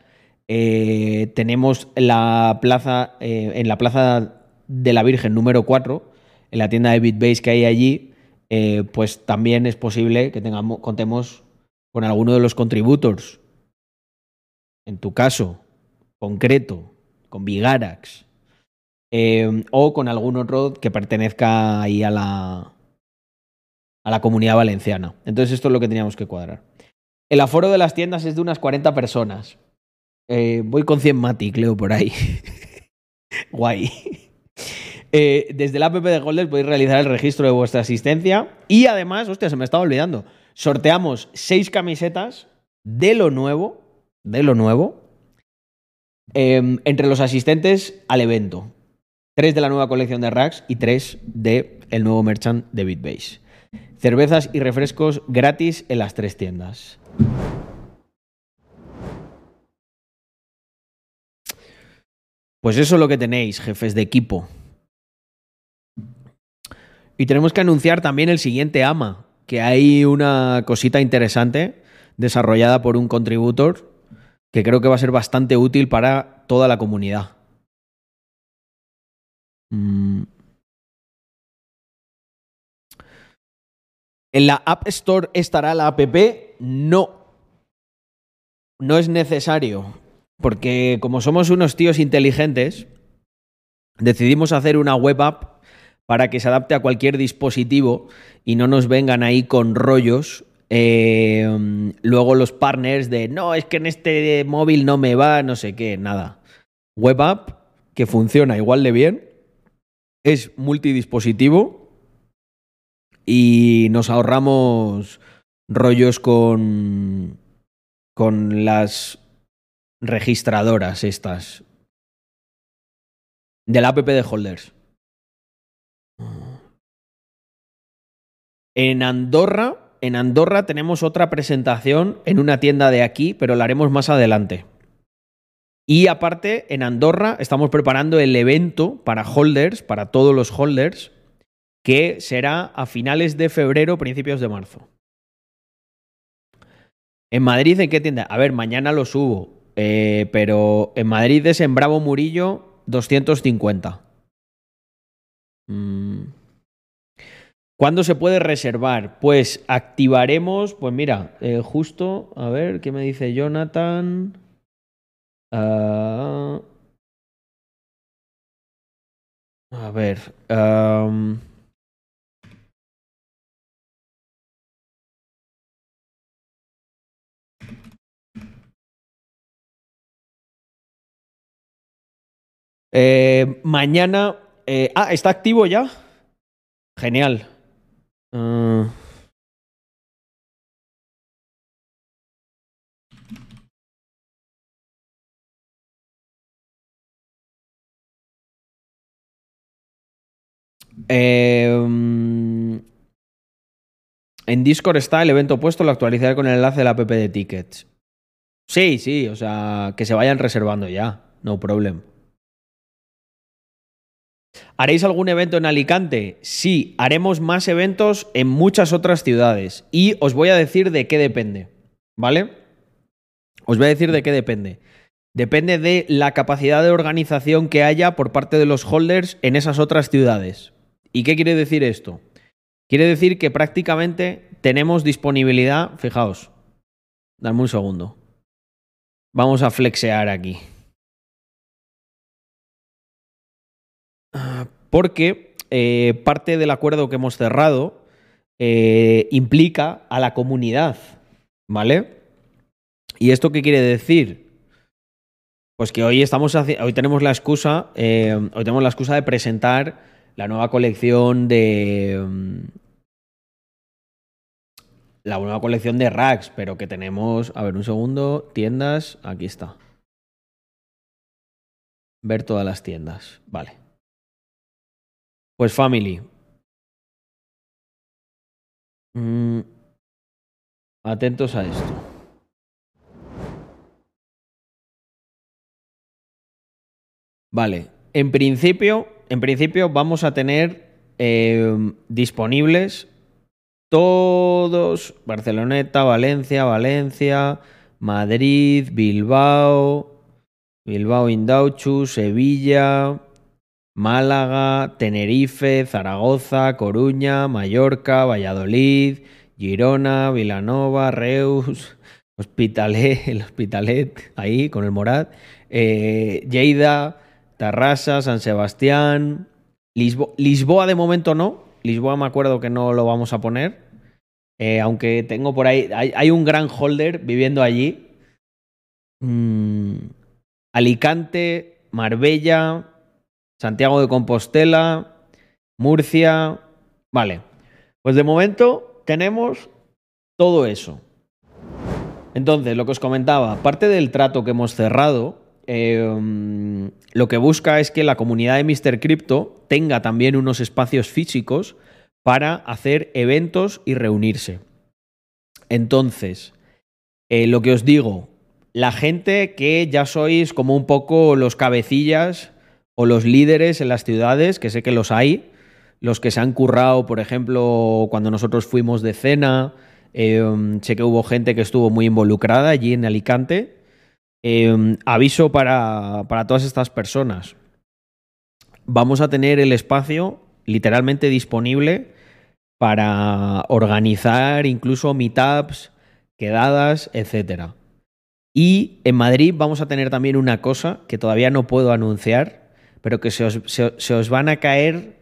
eh, tenemos la plaza, eh, en la plaza de la Virgen número 4, en la tienda de BitBase que hay allí, eh, pues también es posible que tengamos, contemos con alguno de los contributors. En tu caso, concreto, con Vigarax, o con algún otro que pertenezca ahí a la, a la comunidad valenciana. Entonces esto es lo que teníamos que cuadrar. El aforo de las tiendas es de unas 40 personas. Eh, voy con 100 Mati, Cleo, por ahí. Guay. Eh, desde la app de Holders podéis realizar el registro de vuestra asistencia y además, hostia, se me estaba olvidando, sorteamos seis camisetas de lo nuevo, de lo nuevo, em, entre los asistentes al evento. Tres de la nueva colección de racks y tres de el nuevo merchant de BitBase. Cervezas y refrescos gratis en las tres tiendas. Pues eso es lo que tenéis, jefes de equipo. Y tenemos que anunciar también el siguiente AMA, que hay una cosita interesante desarrollada por un contributor que creo que va a ser bastante útil para toda la comunidad. Mm. ¿En la App Store estará la app? No. No es necesario. Porque como somos unos tíos inteligentes, decidimos hacer una web app para que se adapte a cualquier dispositivo y no nos vengan ahí con rollos. Eh, luego los partners de no, es que en este móvil no me va, no sé qué, nada. Web app que funciona igual de bien, es multidispositivo y nos ahorramos rollos con, con las registradoras estas. Del app de Holders. En Andorra, en Andorra tenemos otra presentación en una tienda de aquí, pero la haremos más adelante. Y aparte, en Andorra estamos preparando el evento para holders, para todos los holders, que será a finales de febrero, principios de marzo. En Madrid, ¿en qué tienda? A ver, mañana lo subo. Eh, pero en Madrid es en Bravo Murillo 250. Mm. ¿Cuándo se puede reservar? Pues activaremos, pues mira, eh, justo, a ver, ¿qué me dice Jonathan? Ah. a ver. Eh, mañana. Eh, ah, ¿está activo ya? Genial. Ah. Em, en Discord está el evento puesto, lo actualizaré con el enlace de la app de tickets. Sí, sí, o sea, que se vayan reservando ya, no problem. ¿Haréis algún evento en Alicante? Sí, haremos más eventos en muchas otras ciudades. Y os voy a decir de qué depende. ¿Vale? Os voy a decir de qué depende. Depende de la capacidad de organización que haya por parte de los holders en esas otras ciudades. ¿Y qué quiere decir esto? Quiere decir que prácticamente tenemos disponibilidad. Fijaos, dame un segundo. Vamos a flexear aquí. Porque eh, parte del acuerdo que hemos cerrado eh, implica a la comunidad, ¿vale? ¿Y esto qué quiere decir? Pues que hoy estamos hoy tenemos la excusa, eh, hoy tenemos la excusa de presentar la nueva colección de mm, la nueva colección de racks, pero que tenemos, a ver un segundo, tiendas, aquí está. Ver todas las tiendas, vale. Pues family. Mm, atentos a esto. Vale, en principio, en principio vamos a tener em, disponibles todos, Barceloneta, Valencia, Valencia, Madrid, Bilbao, Bilbao Indauchu, Sevilla, Málaga, Tenerife, Zaragoza, Coruña, Mallorca, Valladolid, Girona, Vilanova, Reus, Hospitalet, el Hospitalet, ahí con el Morad, eh, Lleida, Tarrasa, San Sebastián, Lisboa de momento no, Lisboa me acuerdo que no lo vamos a poner, Eh, aunque tengo por ahí. Hay, un gran holder viviendo allí. Mm, Alicante, Marbella, Santiago de Compostela, Murcia. Vale. Pues de momento tenemos todo eso. Entonces, lo que os comentaba, parte del trato que hemos cerrado, em, lo que busca es que la comunidad de Mr. Crypto tenga también unos espacios físicos para hacer eventos y reunirse. Entonces, eh, lo que os digo, la gente que ya sois como un poco los cabecillas o los líderes en las ciudades, que sé que los hay, los que se han currado, por ejemplo, cuando nosotros fuimos de cena, Em, sé que hubo gente que estuvo muy involucrada allí en Alicante. Em, aviso para, para todas estas personas. Vamos a tener el espacio literalmente disponible para organizar incluso meetups, quedadas, etc. Y en Madrid vamos a tener también una cosa que todavía no puedo anunciar, pero que se os, se os van a caer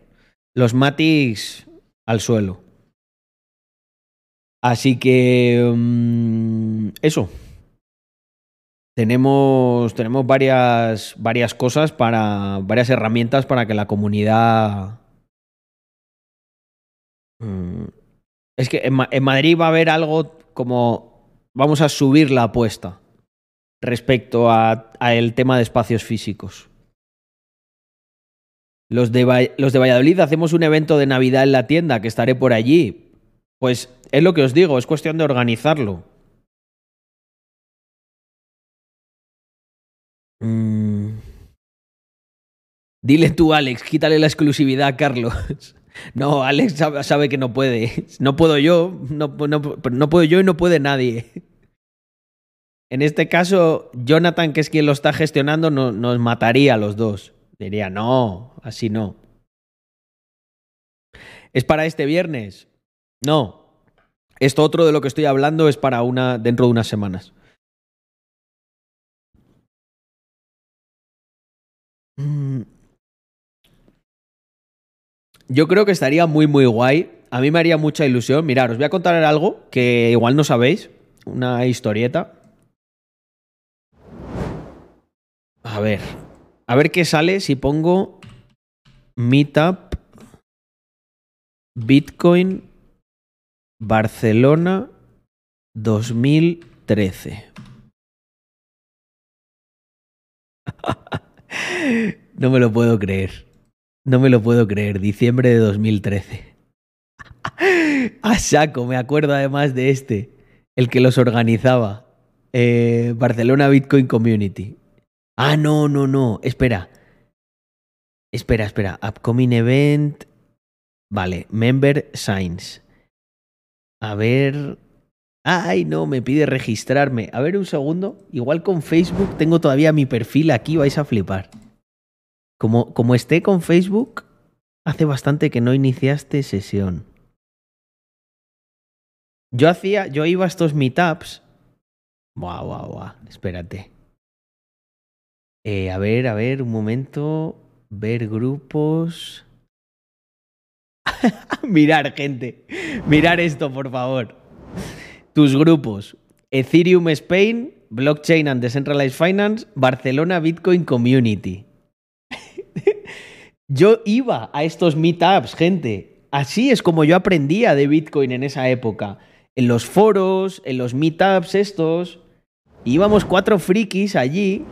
los matis al suelo. Así que mm, eso. Tenemos, tenemos varias, varias cosas para. varias herramientas para que la comunidad. Mm, es que en, Madrid va a haber algo como. Vamos a subir la apuesta respecto a, el tema de espacios físicos. Los de, los de Valladolid hacemos un evento de Navidad en la tienda, que estaré por allí. Pues es lo que os digo, es cuestión de organizarlo. Mm. Dile tú, Alex, quítale la exclusividad a Carlos. No, Alex sabe, que no puede. No puedo yo, no, no, puedo yo y no puede nadie. En este caso, Jonathan, que es quien lo está gestionando, nos mataría a los dos. Diría, no, así no. ¿Es para este viernes? No. Esto otro de lo que estoy hablando es para una dentro de unas semanas. Mm. Yo creo que estaría muy, muy guay. A mí me haría mucha ilusión. Mirad, os voy a contar algo que igual no sabéis. Una historieta. A ver. A ver qué sale si pongo Meetup Bitcoin Barcelona 2013. no me lo puedo creer. No me lo puedo creer. Diciembre de 2013. A saco, me acuerdo además de este. El que los organizaba. Eh, Barcelona Bitcoin Community. Ah, no, no, no. Espera. Espera, espera. Upcoming event. Vale. Member Signs. A ver. Ay, no, me pide registrarme. A ver un segundo. Igual con Facebook tengo todavía mi perfil aquí, vais a flipar. Como, como esté con Facebook, hace bastante que no iniciaste sesión. Yo hacía, yo iba a estos meetups. Buah, buah, buah. Espérate. Eh, a ver, a ver, un momento. Ver grupos. Mirar, gente. Mirar esto, por favor. Tus grupos. Ethereum Spain, Blockchain and Decentralized Finance, Barcelona Bitcoin Community. yo iba a estos meetups, gente. Así es como yo aprendía de Bitcoin en esa época. En los foros, en los meetups estos. Íbamos cuatro frikis allí.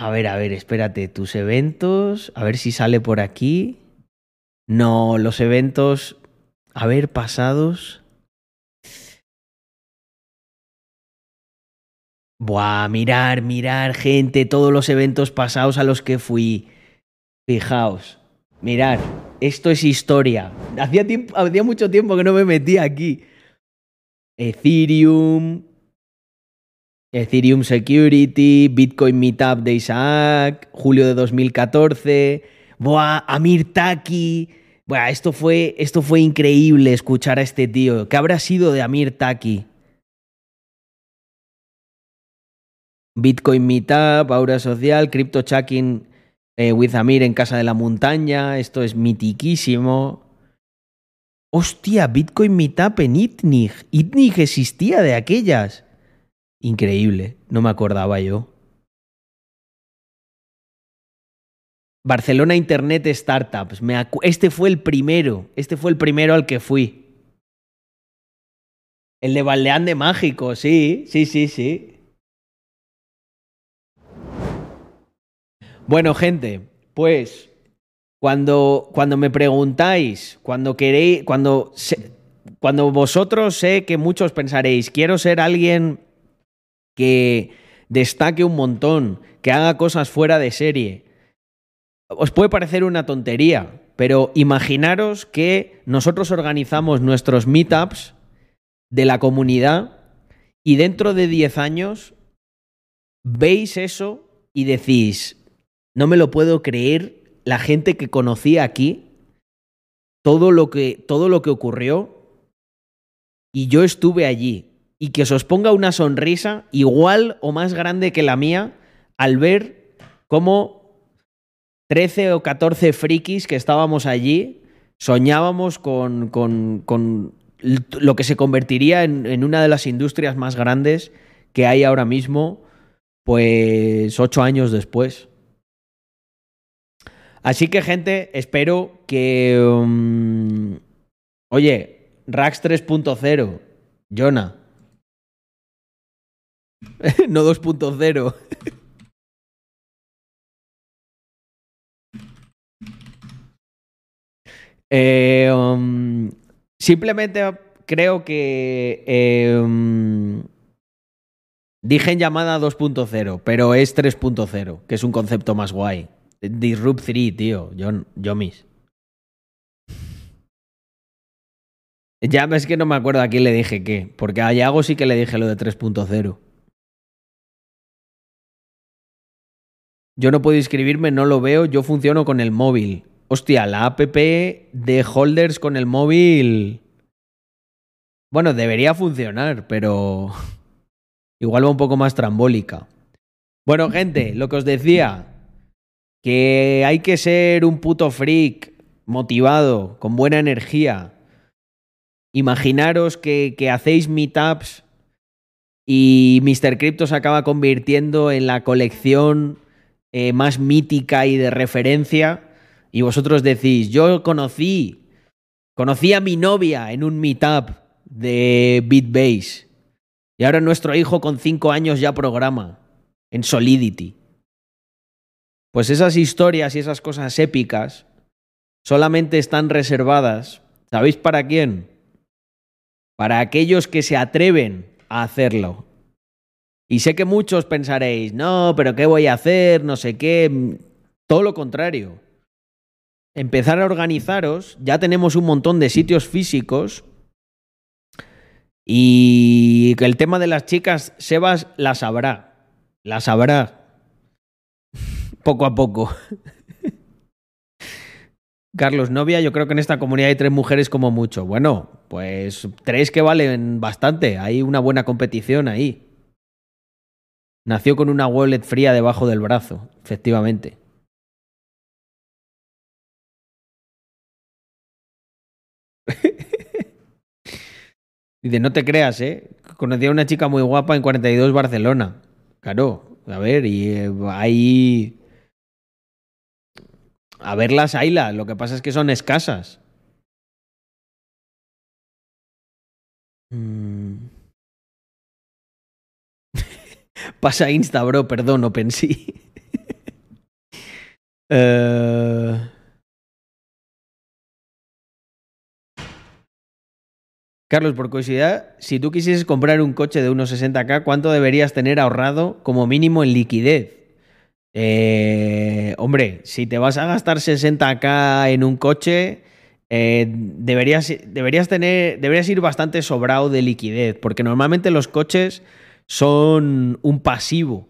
A ver, a ver, espérate, tus eventos. A ver si sale por aquí. No, los eventos, a ver, pasados. Buah, mirar, mirar, gente, todos los eventos pasados a los que fui. Fijaos, mirar, esto es historia. Hacía, tiempo, hacía mucho tiempo que no me metía aquí. Ethereum, Ethereum Security, Bitcoin Meetup de Isaac, julio de 2014, Buah, Amir Taki, bueno, esto fue, esto fue increíble escuchar a este tío. ¿Qué habrá sido de Amir Taki? Bitcoin Meetup, Aura Social, Crypto Checking eh, with Amir en Casa de la Montaña. Esto es mitiquísimo. Hostia, Bitcoin Meetup en Itnig. Itnig existía de aquellas. Increíble, no me acordaba yo. Barcelona Internet Startups. este fue el primero. Este fue el primero al que fui. El de Baldeán de Mágico, sí, sí, sí, sí. Bueno, gente, pues cuando, cuando me preguntáis, cuando queréis, cuando, cuando vosotros sé que muchos pensaréis, quiero ser alguien que destaque un montón, que haga cosas fuera de serie, os puede parecer una tontería, pero imaginaros que nosotros organizamos nuestros meetups de la comunidad y dentro de 10 años veis eso y decís, no me lo puedo creer, la gente que conocí aquí, todo lo que, todo lo que ocurrió y yo estuve allí. Y que os ponga una sonrisa igual o más grande que la mía al ver cómo 13 o 14 frikis que estábamos allí soñábamos con, con, con lo que se convertiría en, una de las industrias más grandes que hay ahora mismo, pues ocho años después. Así que, gente, espero que. Um, oye, Rax 3.0, Jonah. no 2.0. eh, um, Simplemente creo que em, dije en llamada 2.0, pero es 3.0, que es un concepto más guay. Disrupt 3, tío, yo, yo mis. Ya es que no me acuerdo a quién le dije qué, porque a Yago sí que le dije lo de 3.0. Yo no puedo inscribirme, no lo veo, yo funciono con el móvil. Hostia, la app de holders con el móvil. Bueno, debería funcionar, pero igual va un poco más trambólica. Bueno, gente, lo que os decía, que hay que ser un puto freak, motivado, con buena energía. Imaginaros que, que hacéis meetups y Mr. Crypto se acaba convirtiendo en la colección eh, más mítica y de referencia y vosotros decís, yo conocí, conocí a mi novia en un meetup de BitBase y ahora nuestro hijo con cinco años ya programa en Solidity. Pues esas historias y esas cosas épicas solamente están reservadas, ¿sabéis para quién? Para aquellos que se atreven a hacerlo. Y sé que muchos pensaréis, no, pero ¿qué voy a hacer? No sé qué. Todo lo contrario empezar a organizaros. Ya tenemos un montón de sitios físicos. Y que el tema de las chicas, Sebas la sabrá. La sabrá. poco a poco. Carlos, novia, yo creo que en esta comunidad hay tres mujeres como mucho. Bueno, pues tres que valen bastante. Hay una buena competición ahí. Nació con una wallet fría debajo del brazo, efectivamente. Dice, no te creas, ¿eh? Conocí a una chica muy guapa en 42 Barcelona. Claro, a ver, y eh, ahí... A verlas, haylas. Lo que pasa es que son escasas. Mm. Pasa Insta, bro, perdón, no pensé. eh... Carlos, por curiosidad, si tú quisieses comprar un coche de unos 60k, ¿cuánto deberías tener ahorrado como mínimo en liquidez? Eh, hombre, si te vas a gastar 60k en un coche, eh, deberías, deberías, tener, deberías ir bastante sobrado de liquidez, porque normalmente los coches son un pasivo.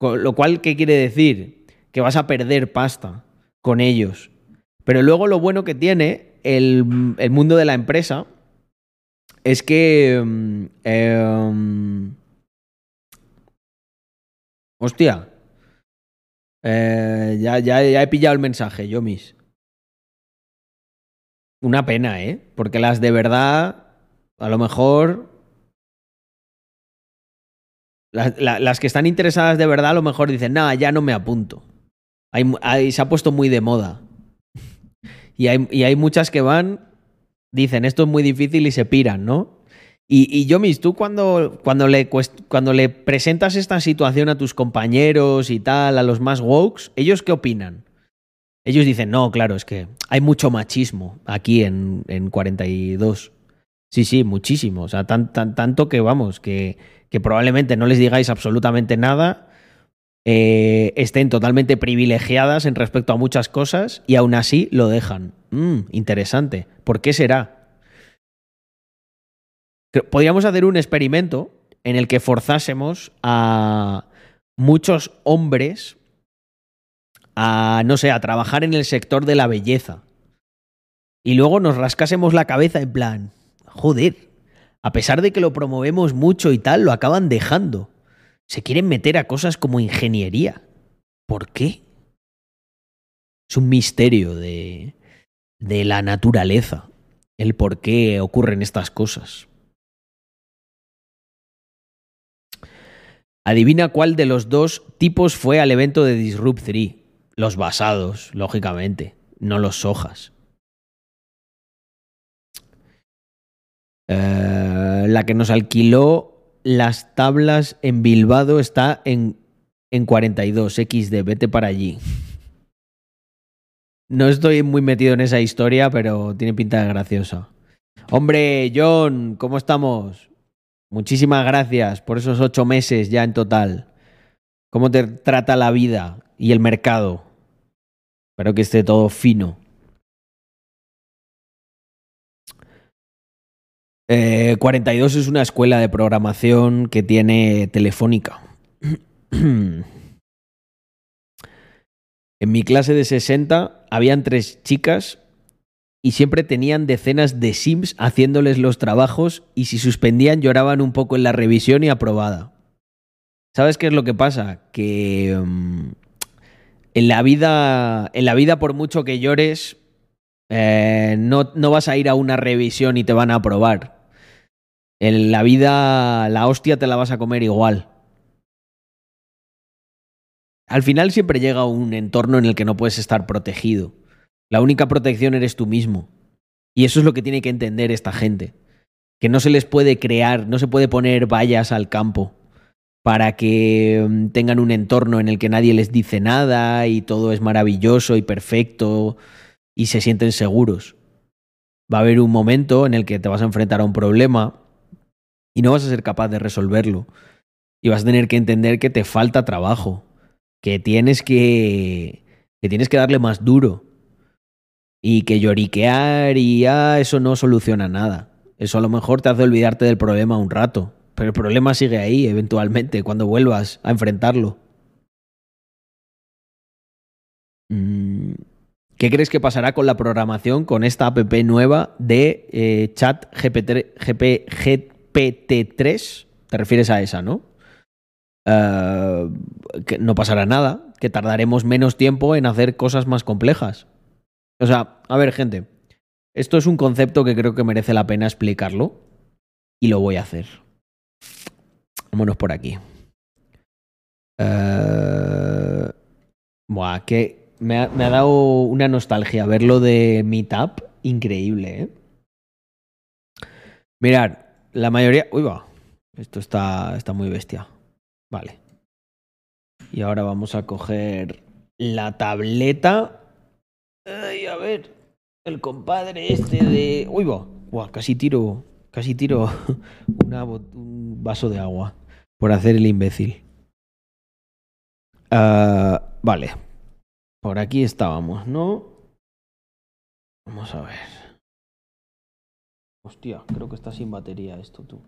Lo cual, ¿qué quiere decir? Que vas a perder pasta con ellos. Pero luego lo bueno que tiene el, el mundo de la empresa es que... Mm, em, hostia. Eh, ya, ya, ya he pillado el mensaje, yo mis. Una pena, ¿eh? Porque las de verdad, a lo mejor... Las, la- las que están interesadas de verdad a lo mejor dicen, nada, ya no me apunto. Hay, se ha puesto muy de moda. Y hay, y hay muchas que van, dicen, esto es muy difícil y se piran, ¿no? Y, y Yomis, tú cuando, cuando, le, cuando le presentas esta situación a tus compañeros y tal, a los más wokes, ¿ellos qué opinan? Ellos dicen, no, claro, es que hay mucho machismo aquí en, en 42. Sí, sí, muchísimo. O sea, tan, tan- tanto que vamos, que, que probablemente no les digáis absolutamente nada, eh, estén totalmente privilegiadas en respecto a muchas cosas y aún así lo dejan. Mm, interesante. ¿Por qué será? Podríamos hacer un experimento en el que forzásemos a muchos hombres a, no sé, a trabajar en el sector de la belleza. Y luego nos rascásemos la cabeza en plan, joder, a pesar de que lo promovemos mucho y tal, lo acaban dejando. Se quieren meter a cosas como ingeniería. ¿Por qué? Es un misterio de, de la naturaleza, el por qué ocurren estas cosas. Adivina cuál de los dos tipos fue al evento de Disrupt 3. Los basados, lógicamente, no los sojas. Eh, la que nos alquiló las tablas en Bilbao está en, en 42 XD. Vete para allí. No estoy muy metido en esa historia, pero tiene pinta de graciosa. Hombre, John, ¿cómo estamos? Muchísimas gracias por esos ocho meses ya en total. ¿Cómo te trata la vida y el mercado? Espero que esté todo fino. Eh, 42 es una escuela de programación que tiene Telefónica. en mi clase de 60 habían tres chicas y siempre tenían decenas de sims haciéndoles los trabajos y si suspendían lloraban un poco en la revisión y aprobada. ¿Sabes qué es lo que pasa? Que um, en la vida, en la vida por mucho que llores, eh, no, no vas a ir a una revisión y te van a aprobar. En la vida la hostia te la vas a comer igual. Al final siempre llega un entorno en el que no puedes estar protegido. La única protección eres tú mismo. Y eso es lo que tiene que entender esta gente. Que no se les puede crear, no se puede poner vallas al campo para que mm, tengan un entorno en el que nadie les dice nada y todo es maravilloso y perfecto y se sienten seguros. Va a haber un momento en el que te vas a enfrentar a un problema y no vas a ser capaz de resolverlo. Y vas a tener que entender que te falta trabajo, que tienes que, que tienes que darle más duro y que lloriquear y ah, eso no soluciona nada. Eso a lo mejor te hace olvidarte del problema un rato, pero el problema sigue ahí eventualmente cuando vuelvas a enfrentarlo. Mm, ¿Qué crees que pasará con la programación con esta app nueva de eh, chat GPT, GP, GPT-3? Te refieres a esa, ¿no? Uh, que no pasará nada, que tardaremos menos tiempo en hacer cosas más complejas. O sea, a ver, gente, esto es un concepto que creo que merece la pena explicarlo y lo voy a hacer. Vámonos por aquí. Uh, buah, que me ha, me ha, dado una nostalgia verlo de Meetup. Increíble, ¿eh? Mirad, la mayoría. Uy, va. Esto está, está muy bestia. Vale. Y ahora vamos a coger la tableta. Ay, a ver. El compadre este de. Uy, va. Buah, casi tiro. Casi tiro una, un vaso de agua. Por hacer el imbécil. Uh, vale. Por aquí estábamos, ¿no? Vamos a ver. Hostia, creo que está sin batería esto, tú.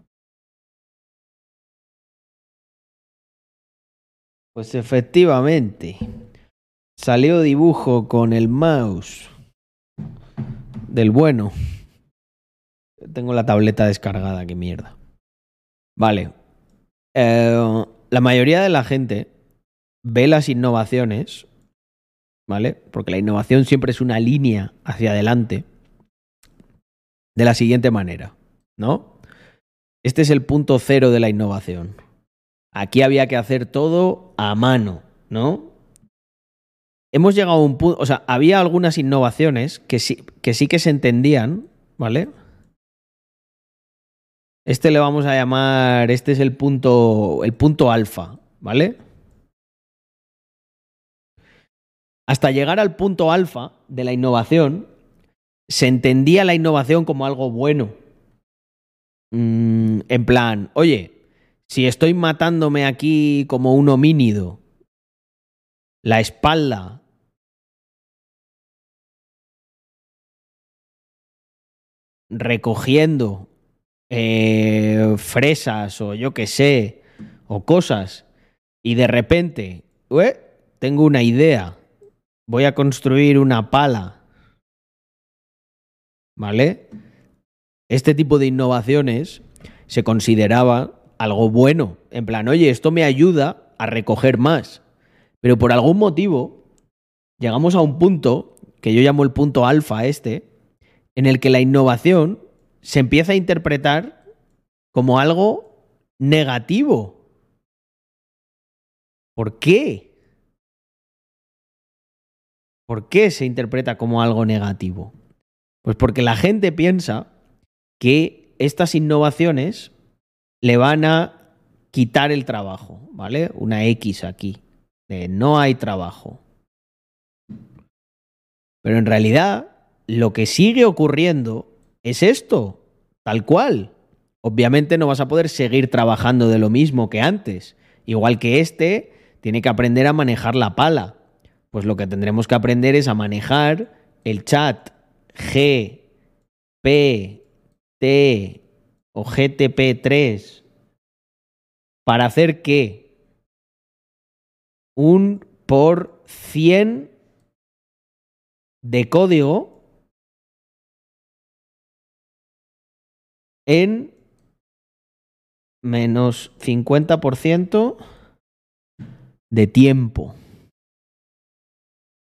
Pues efectivamente. Salió dibujo con el mouse. Del bueno. Tengo la tableta descargada, qué mierda. Vale. Eh, la mayoría de la gente ve las innovaciones ¿vale? Porque la innovación siempre es una línea hacia adelante. De la siguiente manera, ¿no? Este es el punto cero de la innovación. Aquí había que hacer todo a mano, ¿no? Hemos llegado a un punto, o sea, había algunas innovaciones que sí, que sí que se entendían, ¿vale? Este le vamos a llamar, este es el punto, el punto alfa, ¿vale? Hasta llegar al punto alfa de la innovación, se entendía la innovación como algo bueno. Mm, en plan, oye, si estoy matándome aquí como un homínido, la espalda, recogiendo eh, fresas o yo qué sé, o cosas, y de repente, tengo una idea, voy a construir una pala ¿vale? Este tipo de innovaciones se consideraba algo bueno, en plan, oye, esto me ayuda a recoger más. Pero por algún motivo llegamos a un punto, que yo llamo el punto alfa este, en el que la innovación se empieza a interpretar como algo negativo. ¿Por qué? ¿Por qué se interpreta como algo negativo? Pues porque la gente piensa que estas innovaciones le van a quitar el trabajo, ¿vale? Una X aquí, de no hay trabajo. Pero en realidad lo que sigue ocurriendo es esto, tal cual. Obviamente no vas a poder seguir trabajando de lo mismo que antes. Igual que este tiene que aprender a manejar la pala. Pues lo que tendremos que aprender es a manejar el chat G, P, T o GTP3 para hacer que un por 100 de código en menos 50% de tiempo.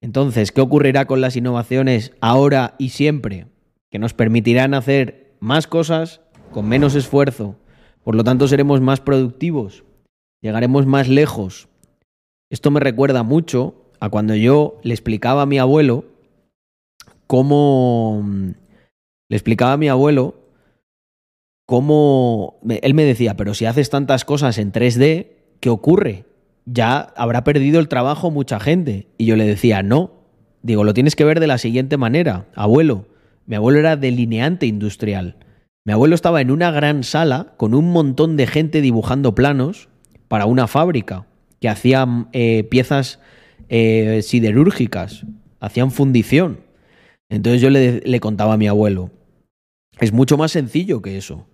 Entonces, ¿qué ocurrirá con las innovaciones ahora y siempre? Que nos permitirán hacer más cosas con menos esfuerzo. Por lo tanto, seremos más productivos. Llegaremos más lejos. Esto me recuerda mucho a cuando yo le explicaba a mi abuelo cómo... Le explicaba a mi abuelo cómo... Él me decía, pero si haces tantas cosas en 3D, ¿qué ocurre? Ya habrá perdido el trabajo mucha gente. Y yo le decía, no. Digo, lo tienes que ver de la siguiente manera. Abuelo, mi abuelo era delineante industrial. Mi abuelo estaba en una gran sala con un montón de gente dibujando planos para una fábrica que hacía eh, piezas eh, siderúrgicas, hacían fundición. Entonces yo le, le contaba a mi abuelo, es mucho más sencillo que eso.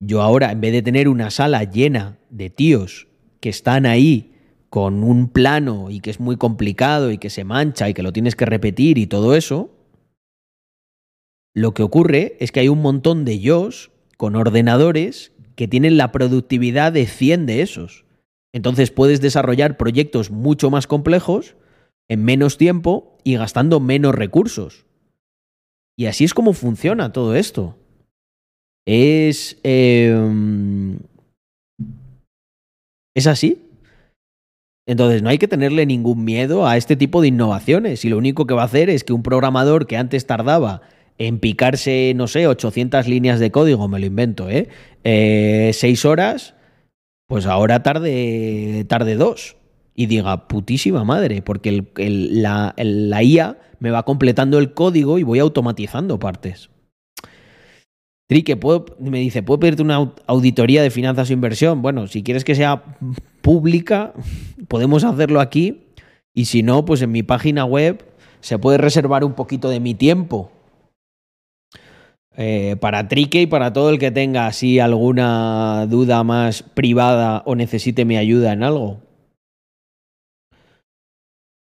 Yo ahora, en vez de tener una sala llena de tíos que están ahí con un plano y que es muy complicado y que se mancha y que lo tienes que repetir y todo eso, lo que ocurre es que hay un montón de ellos con ordenadores que tienen la productividad de 100 de esos. Entonces puedes desarrollar proyectos mucho más complejos en menos tiempo y gastando menos recursos. Y así es como funciona todo esto. Es... Eh, ¿Es así? Entonces no hay que tenerle ningún miedo a este tipo de innovaciones y lo único que va a hacer es que un programador que antes tardaba en picarse, no sé, 800 líneas de código, me lo invento, ¿eh? eh seis horas, pues ahora tarde, tarde dos. Y diga, putísima madre, porque la, la IA me va completando el código y voy automatizando partes. Trique, me dice, ¿puedo pedirte una auditoría de finanzas o inversión? Bueno, si quieres que sea pública, podemos hacerlo aquí. Y si no, pues en mi página web se puede reservar un poquito de mi tiempo. Eh, para Trique y para todo el que tenga así alguna duda más privada o necesite mi ayuda en algo.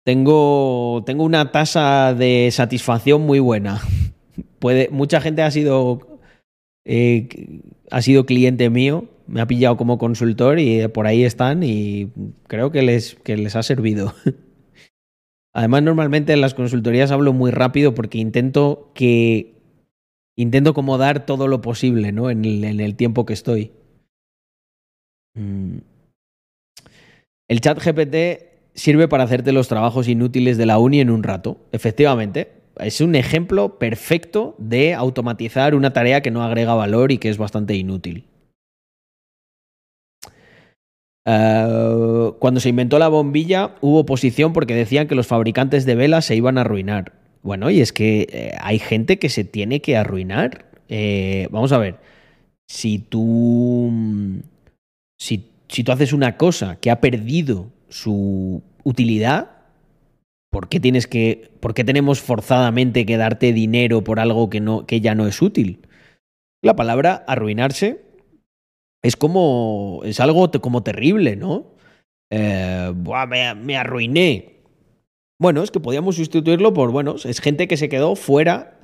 Tengo, tengo una tasa de satisfacción muy buena. Puede, mucha gente ha sido eh, ha sido cliente mío, me ha pillado como consultor y por ahí están y creo que les, que les ha servido. Además, normalmente en las consultorías hablo muy rápido porque intento que intento como dar todo lo posible, ¿no? En el, en el tiempo que estoy. Mm. El chat GPT sirve para hacerte los trabajos inútiles de la uni en un rato. Efectivamente, es un ejemplo perfecto de automatizar una tarea que no agrega valor y que es bastante inútil. Uh, cuando se inventó la bombilla hubo oposición porque decían que los fabricantes de velas se iban a arruinar. Bueno, y es que eh, hay gente que se tiene que arruinar. Eh, vamos a ver, si tú, si, si tú haces una cosa que ha perdido su utilidad, ¿por qué tienes que, por qué tenemos forzadamente que darte dinero por algo que no, que ya no es útil? La palabra arruinarse es como, es algo como terrible, ¿no? Eh, me, arruiné. Bueno, es que podíamos sustituirlo por, bueno, es gente que se quedó fuera,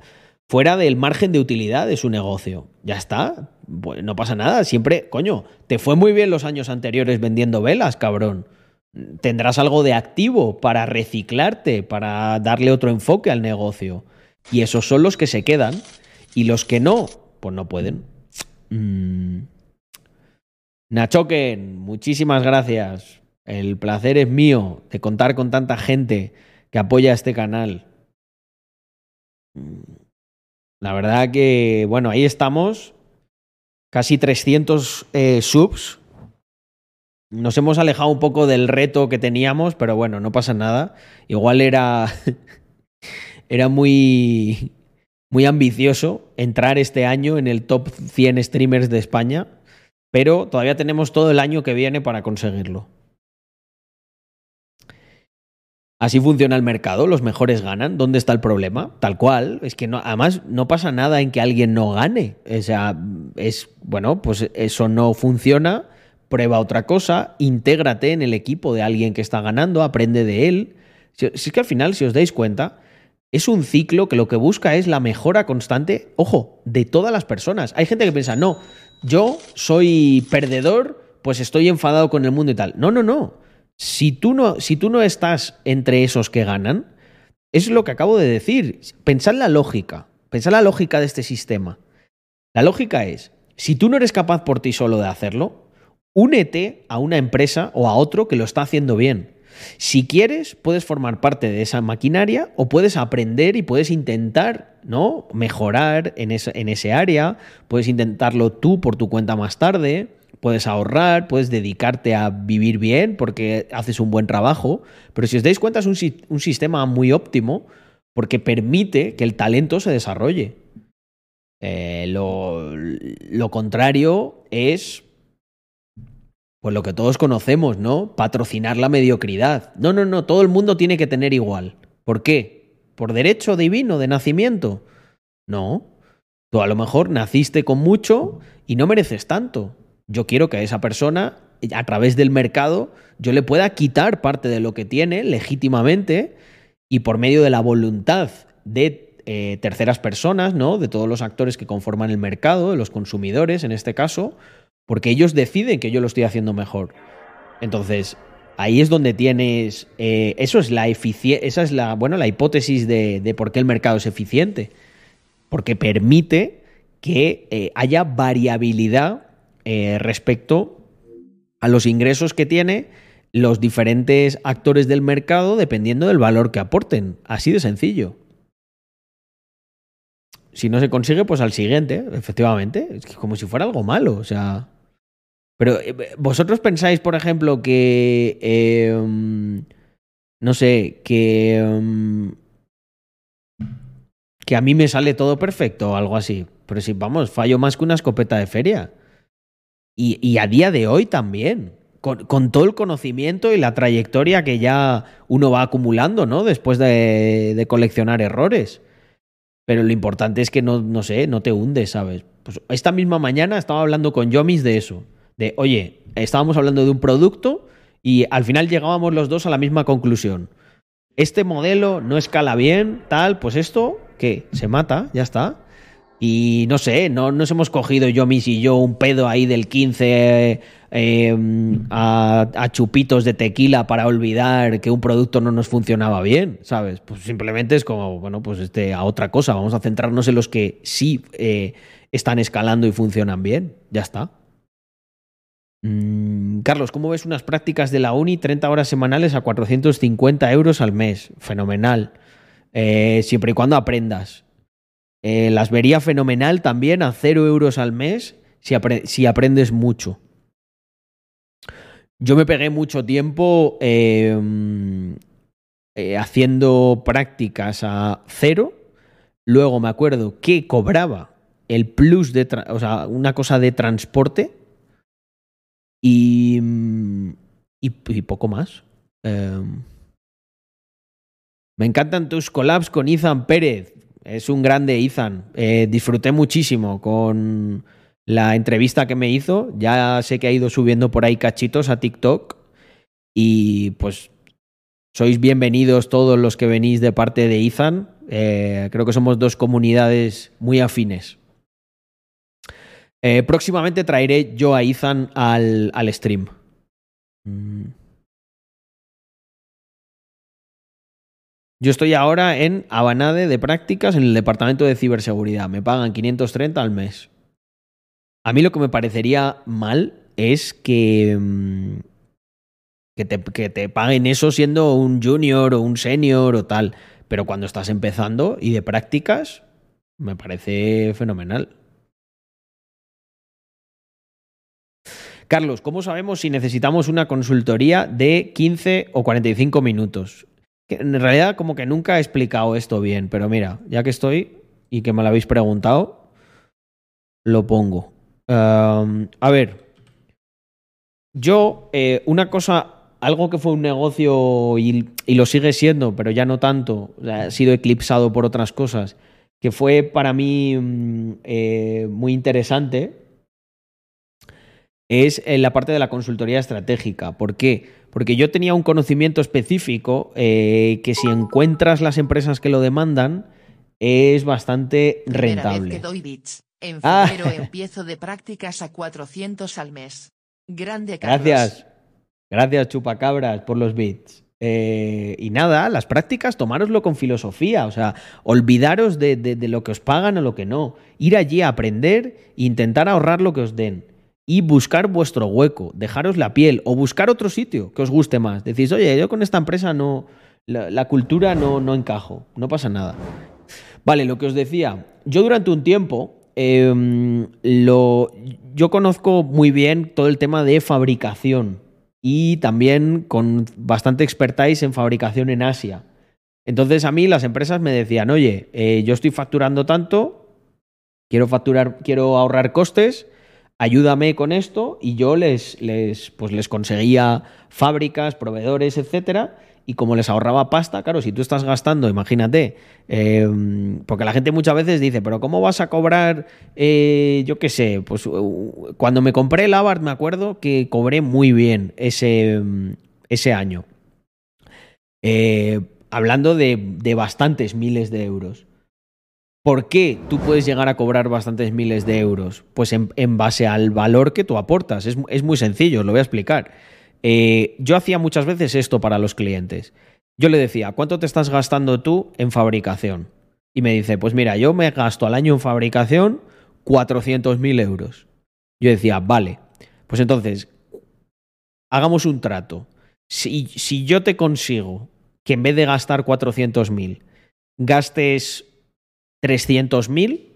fuera del margen de utilidad de su negocio. Ya está, no pasa nada. Siempre, coño, te fue muy bien los años anteriores vendiendo velas, cabrón. Tendrás algo de activo para reciclarte, para darle otro enfoque al negocio. Y esos son los que se quedan. Y los que no, pues no pueden. Mm. Nachoken, muchísimas gracias. El placer es mío de contar con tanta gente que apoya este canal. La verdad que, bueno, ahí estamos. Casi 300 eh, subs. Nos hemos alejado un poco del reto que teníamos, pero bueno, no pasa nada. Igual era. era muy. Muy ambicioso entrar este año en el top 100 streamers de España, pero todavía tenemos todo el año que viene para conseguirlo. Así funciona el mercado, los mejores ganan. ¿Dónde está el problema? Tal cual. Es que no, además no pasa nada en que alguien no gane. O sea, es, bueno, pues eso no funciona. Prueba otra cosa, intégrate en el equipo de alguien que está ganando, aprende de él. Si, es que al final, si os dais cuenta, es un ciclo que lo que busca es la mejora constante, ojo, de todas las personas. Hay gente que piensa, no, yo soy perdedor, pues estoy enfadado con el mundo y tal. No, no, no. Si tú no, si tú no estás entre esos que ganan, es lo que acabo de decir. Pensad la lógica. Pensad la lógica de este sistema. La lógica es, si tú no eres capaz por ti solo de hacerlo, únete a una empresa o a otro que lo está haciendo bien. Si quieres, puedes formar parte de esa maquinaria o puedes aprender y puedes intentar ¿no? mejorar en, en ese área, puedes intentarlo tú por tu cuenta más tarde, Puedes ahorrar, puedes dedicarte a vivir bien porque haces un buen trabajo, pero si os dais cuenta es un, sistema muy óptimo porque permite que el talento se desarrolle. Eh, lo, lo, contrario es, pues lo que todos conocemos, ¿no? Patrocinar la mediocridad. No, no, no, todo el mundo tiene que tener igual. ¿Por qué? ¿Por derecho divino de nacimiento? No. Tú a lo mejor naciste con mucho y no mereces tanto yo quiero que a esa persona, a través del mercado, yo le pueda quitar parte de lo que tiene legítimamente y por medio de la voluntad de eh, terceras personas, ¿no? De todos los actores que conforman el mercado, de los consumidores en este caso, porque ellos deciden que yo lo estoy haciendo mejor. Entonces, ahí es donde tienes. Eh, eso es la Esa es la, bueno, la hipótesis de, por qué el mercado es eficiente. Porque permite que eh, haya variabilidad eh, respecto a los ingresos que tiene los diferentes actores del mercado dependiendo del valor que aporten. Así de sencillo. Si no se consigue, pues al siguiente, efectivamente. Es como si fuera algo malo, o sea. Pero eh, vosotros pensáis, por ejemplo, que. Em, no sé, que. Em, que a mí me sale todo perfecto o algo así. Pero si, vamos, fallo más que una escopeta de feria. Y, a día de hoy también, con, todo el conocimiento y la trayectoria que ya uno va acumulando, ¿no? Después de, coleccionar errores. Pero lo importante es que no, no sé, no te hundes, ¿sabes? Pues esta misma mañana estaba hablando con Yomis de eso. De, oye, estábamos hablando de un producto y al final llegábamos los dos a la misma conclusión. Este modelo no escala bien, tal, pues esto, ¿qué? Se mata, ya está. Y no sé, no nos hemos cogido yo, mis y yo un pedo ahí del 15 eh, a, a, chupitos de tequila para olvidar que un producto no nos funcionaba bien, ¿sabes? Pues simplemente es como, bueno, pues este, a otra cosa, vamos a centrarnos en los que sí eh, están escalando y funcionan bien, ya está. Mm, Carlos, ¿cómo ves unas prácticas de la uni 30 horas semanales a 450 euros al mes? Fenomenal. Eh, siempre y cuando aprendas. Eh, las vería fenomenal también a 0 euros al mes si, apre si, aprendes mucho. Yo me pegué mucho tiempo eh, eh, haciendo prácticas a cero. Luego me acuerdo que cobraba el plus de, o sea, una cosa de transporte y, y, y poco más. Eh, me encantan tus collabs con Ethan Pérez. Es un grande Ethan. Eh, disfruté muchísimo con la entrevista que me hizo. Ya sé que ha ido subiendo por ahí cachitos a TikTok. Y pues sois bienvenidos todos los que venís de parte de Ethan. Eh, creo que somos dos comunidades muy afines. Eh, próximamente traeré yo a Ethan al, al stream. Mm. Yo estoy ahora en Abanade de prácticas en el departamento de ciberseguridad. Me pagan 530 al mes. A mí lo que me parecería mal es que, mm, que, te, que te paguen eso siendo un junior o un senior o tal. Pero cuando estás empezando y de prácticas, me parece fenomenal. Carlos, ¿cómo sabemos si necesitamos una consultoría de 15 o 45 minutos? En realidad como que nunca he explicado esto bien, pero mira, ya que estoy y que me lo habéis preguntado, lo pongo. A ver, yo eh, una cosa, algo que fue un negocio y, lo sigue siendo, pero ya no tanto, ha sido eclipsado por otras cosas, que fue para mí eh, muy interesante, es en la parte de la consultoría estratégica. ¿Por qué? Porque yo tenía un conocimiento específico eh, que si encuentras las empresas que lo demandan, es bastante rentable. Vez que doy bits. En febrero ah. empiezo de prácticas a 400 al mes. Grande Carlos. Gracias. Gracias, chupacabras, por los bits. Eh, y nada, las prácticas, tomároslo con filosofía, o sea, olvidaros de, de, de, lo que os pagan o lo que no. Ir allí a aprender e intentar ahorrar lo que os den y buscar vuestro hueco, dejaros la piel o buscar otro sitio que os guste más. Decís, oye, yo con esta empresa no, la, cultura no, no encajo, no pasa nada. Vale, lo que os decía, yo durante un tiempo, eh, lo, yo conozco muy bien todo el tema de fabricación y también con bastante expertise en fabricación en Asia. Entonces a mí las empresas me decían, oye, eh, yo estoy facturando tanto, quiero facturar, quiero ahorrar costes, ayúdame con esto y yo les, les, pues les conseguía fábricas, proveedores, etcétera. Y como les ahorraba pasta, claro, si tú estás gastando, imagínate, eh, porque la gente muchas veces dice, pero ¿cómo vas a cobrar, eh, yo qué sé? Pues cuando me compré el Abarth me acuerdo que cobré muy bien ese, ese año. Eh, hablando de, de bastantes miles de euros. ¿Por qué tú puedes llegar a cobrar bastantes miles de euros? Pues en, base al valor que tú aportas. Es, es, muy sencillo, lo voy a explicar. Eh, yo hacía muchas veces esto para los clientes. Yo le decía, ¿cuánto te estás gastando tú en fabricación? Y me dice, pues mira, yo me gasto al año en fabricación 400.000 euros. Yo decía, vale, pues entonces, hagamos un trato. Si, si yo te consigo que en vez de gastar 400.000, gastes 300.000,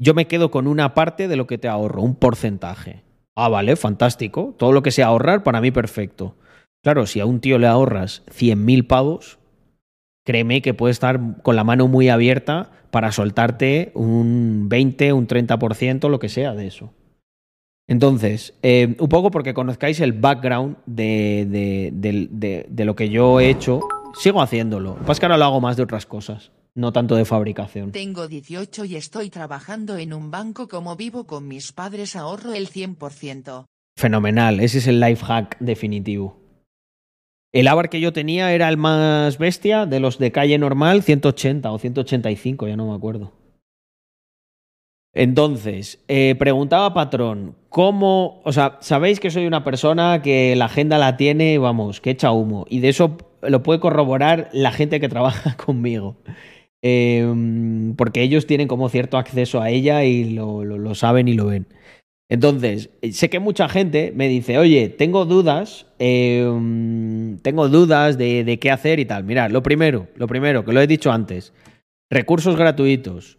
yo me quedo con una parte de lo que te ahorro, un porcentaje. Ah, vale, fantástico. Todo lo que sea ahorrar, para mí perfecto. Claro, si a un tío le ahorras 100.000 pavos, créeme que puede estar con la mano muy abierta para soltarte un 20, un 30%, lo que sea de eso. Entonces, eh, un poco porque conozcáis el background de, de, de, lo que yo he hecho, sigo haciéndolo. Lo que ahora lo hago más de otras cosas no tanto de fabricación. Tengo 18 y estoy trabajando en un banco como vivo con mis padres ahorro el 100%. Fenomenal, ese es el life hack definitivo. El Avar que yo tenía era el más bestia de los de calle normal, 180 o 185, ya no me acuerdo. Entonces, eh, preguntaba patrón, ¿cómo, o sea, sabéis que soy una persona que la agenda la tiene, vamos, que echa humo, y de eso lo puede corroborar la gente que trabaja conmigo. Em, porque ellos tienen como cierto acceso a ella y lo, lo, saben y lo ven. Entonces, sé que mucha gente me dice, oye, tengo dudas, em, tengo dudas de, de, qué hacer y tal. Mira, lo primero, lo primero, que lo he dicho antes, recursos gratuitos.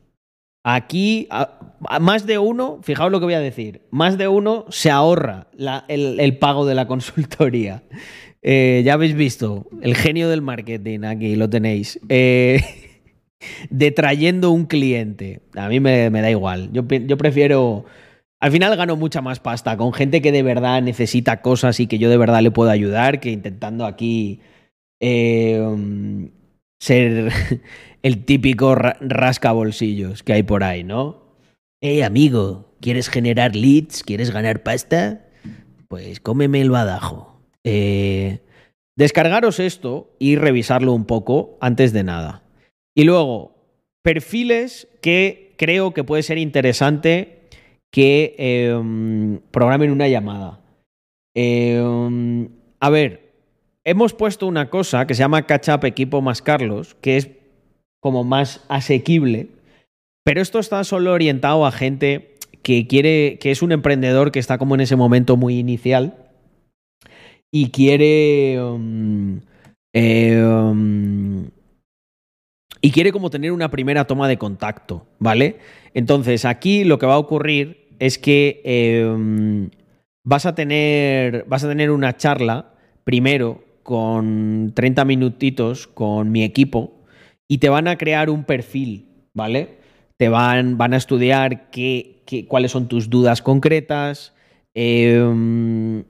Aquí, más de uno, fijaos lo que voy a decir, más de uno se ahorra el, pago de la consultoría. Eh, ya habéis visto, el genio del marketing, aquí lo tenéis. Eh, detrayendo un cliente. A mí me, da igual. Yo, prefiero. Al final gano mucha más pasta con gente que de verdad necesita cosas y que yo de verdad le puedo ayudar que intentando aquí eh, ser el típico rasca bolsillos que hay por ahí, ¿no? Eh, amigo, ¿quieres generar leads? ¿Quieres ganar pasta? Pues cómeme el badajo. Eh, descargaros esto y revisarlo un poco antes de nada. Y luego, perfiles que creo que puede ser interesante que eh, programen una llamada. Eh, a ver, hemos puesto una cosa que se llama Catch Up Equipo más Carlos, que es como más asequible, pero esto está solo orientado a gente que quiere, que es un emprendedor que está como en ese momento muy inicial y quiere... Um, y quiere como tener una primera toma de contacto, ¿vale? Entonces aquí lo que va a ocurrir es que eh, vas, a tener, vas a tener una charla primero con 30 minutitos con mi equipo y te van a crear un perfil, ¿vale? Te van, van a estudiar qué, qué, cuáles son tus dudas concretas, eh,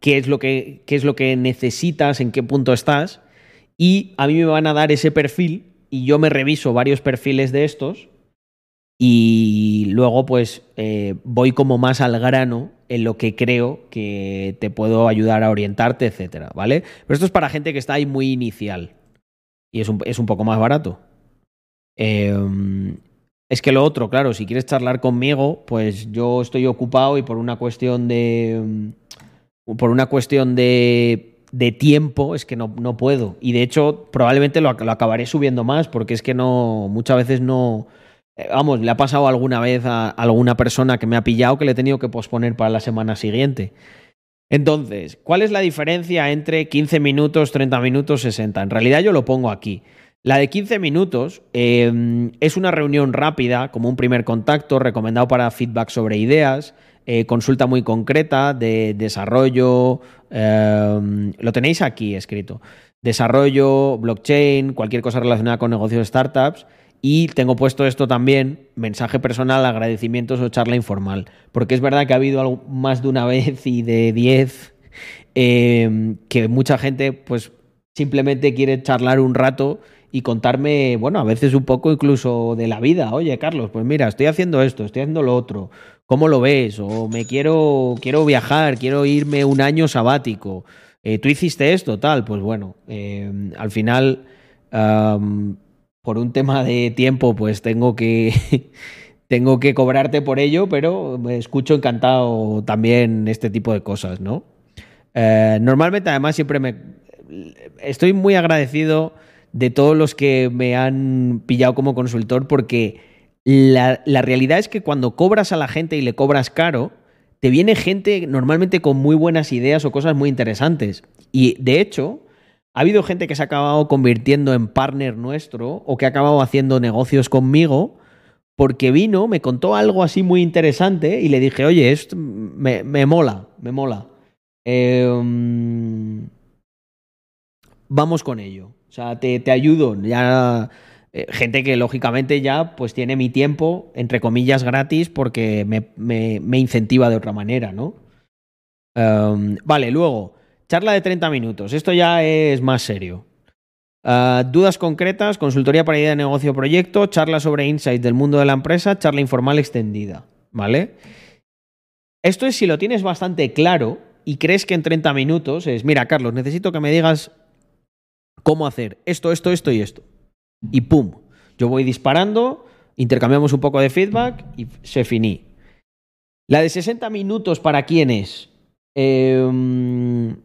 qué, es lo que, qué es lo que necesitas, en qué punto estás, y a mí me van a dar ese perfil y yo me reviso varios perfiles de estos y luego pues eh, voy como más al grano en lo que creo que te puedo ayudar a orientarte, etcétera, ¿vale? Pero esto es para gente que está ahí muy inicial y es un, es un poco más barato. Eh, es que lo otro, claro, si quieres charlar conmigo, pues yo estoy ocupado y por una cuestión de... Por una cuestión de de tiempo es que no, no puedo. Y de hecho, probablemente lo, lo, acabaré subiendo más, porque es que no, muchas veces no. Eh, vamos, le ha pasado alguna vez a alguna persona que me ha pillado que le he tenido que posponer para la semana siguiente. Entonces, ¿cuál es la diferencia entre 15 minutos, 30 minutos, 60? En realidad yo lo pongo aquí. La de 15 minutos eh, es una reunión rápida, como un primer contacto, recomendado para feedback sobre ideas. Eh, consulta muy concreta de desarrollo, eh, lo tenéis aquí escrito, desarrollo, blockchain, cualquier cosa relacionada con negocios de startups. Y tengo puesto esto también, mensaje personal, agradecimientos o charla informal. Porque es verdad que ha habido algo, más de una vez y de diez eh, que mucha gente pues simplemente quiere charlar un rato y contarme, bueno, a veces un poco incluso de la vida. Oye, Carlos, pues mira, estoy haciendo esto, estoy haciendo lo otro. ¿Cómo lo ves? O me quiero, quiero viajar, quiero irme un año sabático. Eh, ¿Tú hiciste esto? Tal. Pues bueno, eh, al final, por un tema de tiempo, pues tengo que, tengo que cobrarte por ello, pero me escucho encantado también este tipo de cosas, ¿no? Eh, normalmente, además, siempre me. Estoy muy agradecido de todos los que me han pillado como consultor porque la, la, realidad es que cuando cobras a la gente y le cobras caro, te viene gente normalmente con muy buenas ideas o cosas muy interesantes. Y de hecho, ha habido gente que se ha acabado convirtiendo en partner nuestro o que ha acabado haciendo negocios conmigo porque vino, me contó algo así muy interesante y le dije, oye, esto me, me mola, me mola. Eh, vamos con ello. O sea, te, te ayudo. Ya eh, gente que lógicamente ya pues tiene mi tiempo, entre comillas, gratis porque me, me, incentiva de otra manera, ¿no? Um, vale, luego, charla de 30 minutos. Esto ya es más serio. Uh, dudas concretas, consultoría para idea de negocio proyecto, charla sobre insights del mundo de la empresa, charla informal extendida, ¿vale? Esto es si lo tienes bastante claro y crees que en 30 minutos es, mira, Carlos, necesito que me digas cómo hacer esto, esto, esto y esto y ¡pum! Yo voy disparando intercambiamos un poco de feedback y se finí. La de 60 minutos, ¿para quién es? Em,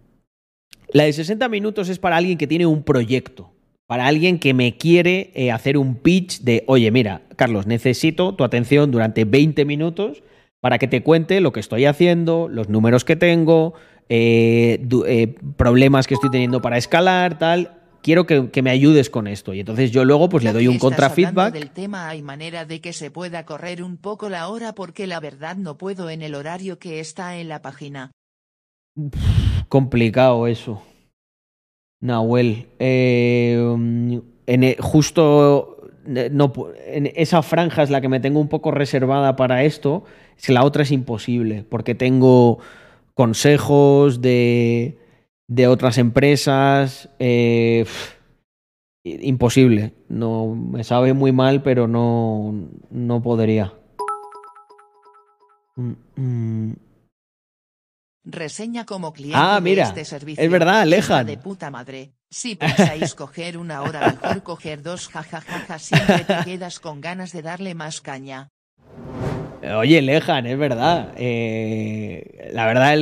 la de 60 minutos es para alguien que tiene un proyecto, para alguien que me quiere eh, hacer un pitch de, oye, mira, Carlos, necesito tu atención durante 20 minutos para que te cuente lo que estoy haciendo, los números que tengo, eh, eh, problemas que estoy teniendo para escalar, tal. Quiero que, me ayudes con esto. Y entonces yo luego pues le doy un contrafeedback. del tema hay manera de que se pueda correr un poco la hora porque la verdad no puedo en el horario que está en la página. complicado eso. Nahuel. Eh, en, e, justo no, en esa franja es la que me tengo un poco reservada para esto. Es que la otra es imposible porque tengo consejos de, de otras empresas. Eh, imposible. No, me sabe muy mal, pero no, no podría. Mm, mm. Reseña como cliente ah, mira, de este servicio. Es verdad, alejan. De puta madre. Si pensáis coger una hora, mejor coger dos, jajajaja. Siempre te quedas con ganas de darle más caña. Oye, Lejan, es verdad. Eh, la verdad,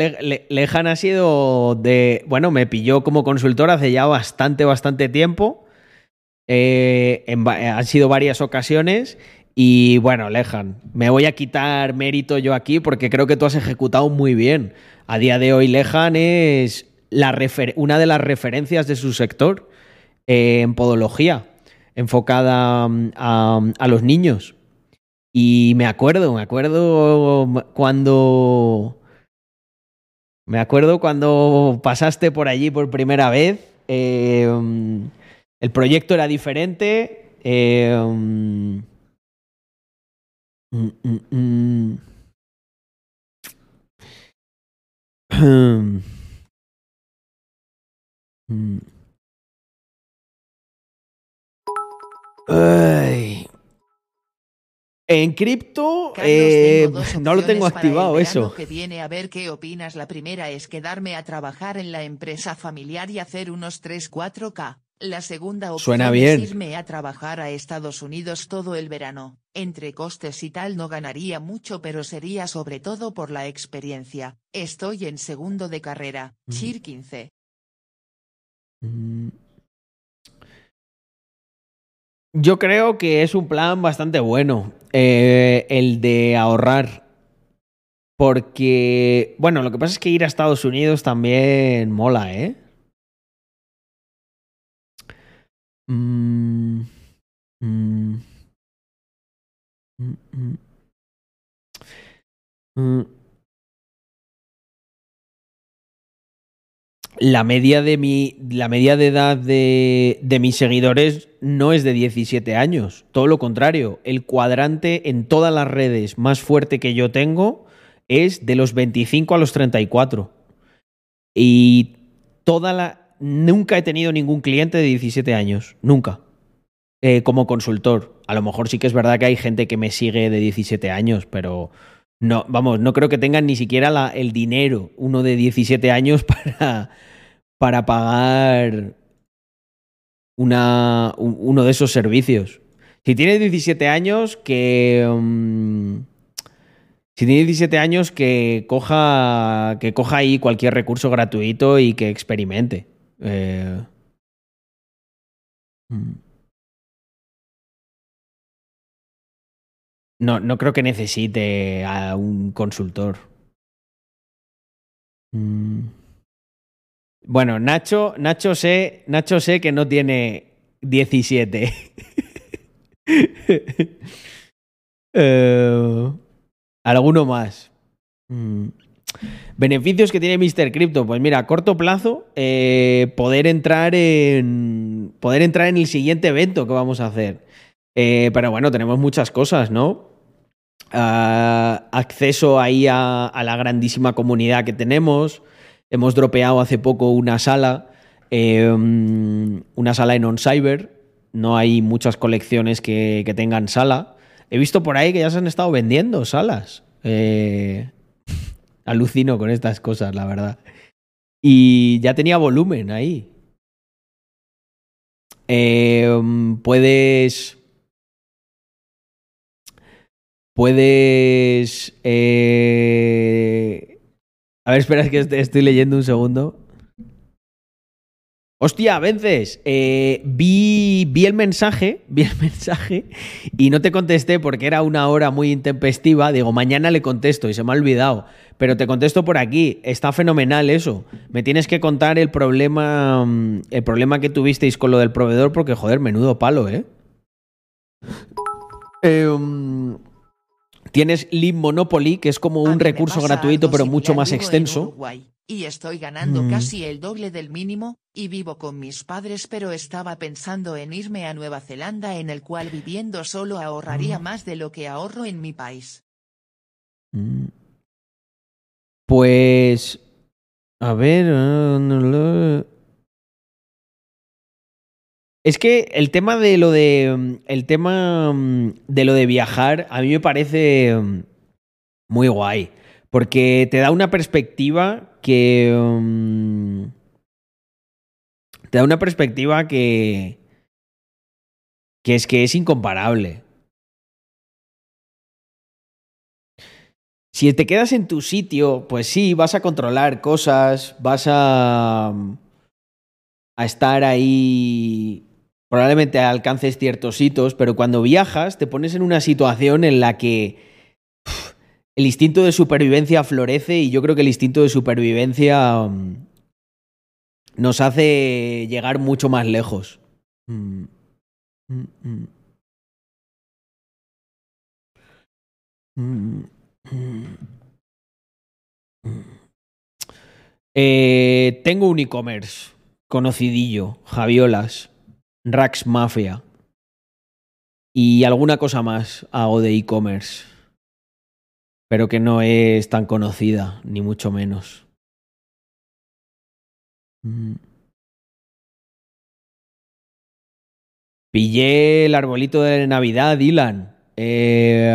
Lejan ha sido de. Bueno, me pilló como consultor hace ya bastante, bastante tiempo. Eh, han sido varias ocasiones. Y bueno, Lejan, me voy a quitar mérito yo aquí porque creo que tú has ejecutado muy bien. A día de hoy, Lejan es una de las referencias de su sector eh, en podología, enfocada mm, a los niños. Y me acuerdo, me acuerdo cuando. Me acuerdo cuando pasaste por allí por primera vez. Em, el proyecto era diferente. Em, mm, mm, mm. En cripto eh, no lo tengo activado eso. que viene a ver qué opinas. La primera es quedarme a trabajar en la empresa familiar y hacer unos 3-4K. La segunda opción Suena bien. es irme a trabajar a Estados Unidos todo el verano. Entre costes y tal no ganaría mucho pero sería sobre todo por la experiencia. Estoy en segundo de carrera, mm. Chir 15. Yo creo que es un plan bastante bueno eh, el de ahorrar. Porque, bueno, lo que pasa es que ir a Estados Unidos también mola, ¿eh? Mm, mm, mm, la media de mi. La media de edad de, de, mis seguidores no es de 17 años. Todo lo contrario. El cuadrante en todas las redes más fuerte que yo tengo es de los 25 a los 34. Y toda la. Nunca he tenido ningún cliente de 17 años. Nunca. Eh, como consultor. A lo mejor sí que es verdad que hay gente que me sigue de 17 años, pero. No, vamos, no creo que tengan ni siquiera el dinero, uno de 17 años, para, para pagar una, uno de esos servicios. Si tiene 17 años, que. Mm, si tiene 17 años, que coja, que coja ahí cualquier recurso gratuito y que experimente. Eh, mm. No, no creo que necesite a un consultor. Mm. Bueno, Nacho, Nacho sé, Nacho sé que no tiene 17. Eh, ¿Alguno más? Mm. Beneficios que tiene Mr. Crypto. Pues mira, a corto plazo, eh, poder entrar en. Poder entrar en el siguiente evento que vamos a hacer. Eh, pero bueno, tenemos muchas cosas, ¿no? Ah, acceso ahí a, la grandísima comunidad que tenemos. Hemos dropeado hace poco una sala, em, una sala en OnCyber. No hay muchas colecciones que, tengan sala. He visto por ahí que ya se han estado vendiendo salas. Eh, alucino con estas cosas, la verdad. Y ya tenía volumen ahí. Em, puedes puedes... eh, A ver, espera, es que est- estoy leyendo un segundo. Hostia, vences. Eh, vi, vi el mensaje, vi el mensaje y no te contesté porque era una hora muy intempestiva. Digo, mañana le contesto y se me ha olvidado. Pero te contesto por aquí. Está fenomenal eso. Me tienes que contar el problema, mm, el problema que tuvisteis con lo del proveedor porque, joder, menudo palo, ¿eh? Eh, um, tienes Lead Monopoly, que es como un recurso gratuito, pero mucho más extenso. Y estoy ganando Mm. casi el doble del mínimo, y vivo con mis padres pero estaba pensando en irme a Nueva Zelanda en el cual viviendo solo ahorraría más de lo que ahorro en mi país. Mm. Pues. A ver. ah, no Es que el tema de lo de. mm, El tema mm, de lo de viajar a mí me parece mm, muy guay. Porque te da una perspectiva que. mm, Te da una perspectiva que. Que es que es incomparable. Si te quedas en tu sitio, pues sí, vas a controlar cosas, vas a, a estar ahí, probablemente alcances ciertos hitos, pero cuando viajas te pones en una situación en la que el instinto de supervivencia florece y yo creo que el instinto de supervivencia mm, nos hace llegar mucho más lejos. Mm. Mm. Eh, tengo un e-commerce conocidillo, Javiolas, Rax Mafia y alguna cosa más hago de e-commerce, pero que no es tan conocida, ni mucho menos. Mm. Pillé el arbolito de Navidad, Dylan. Eh,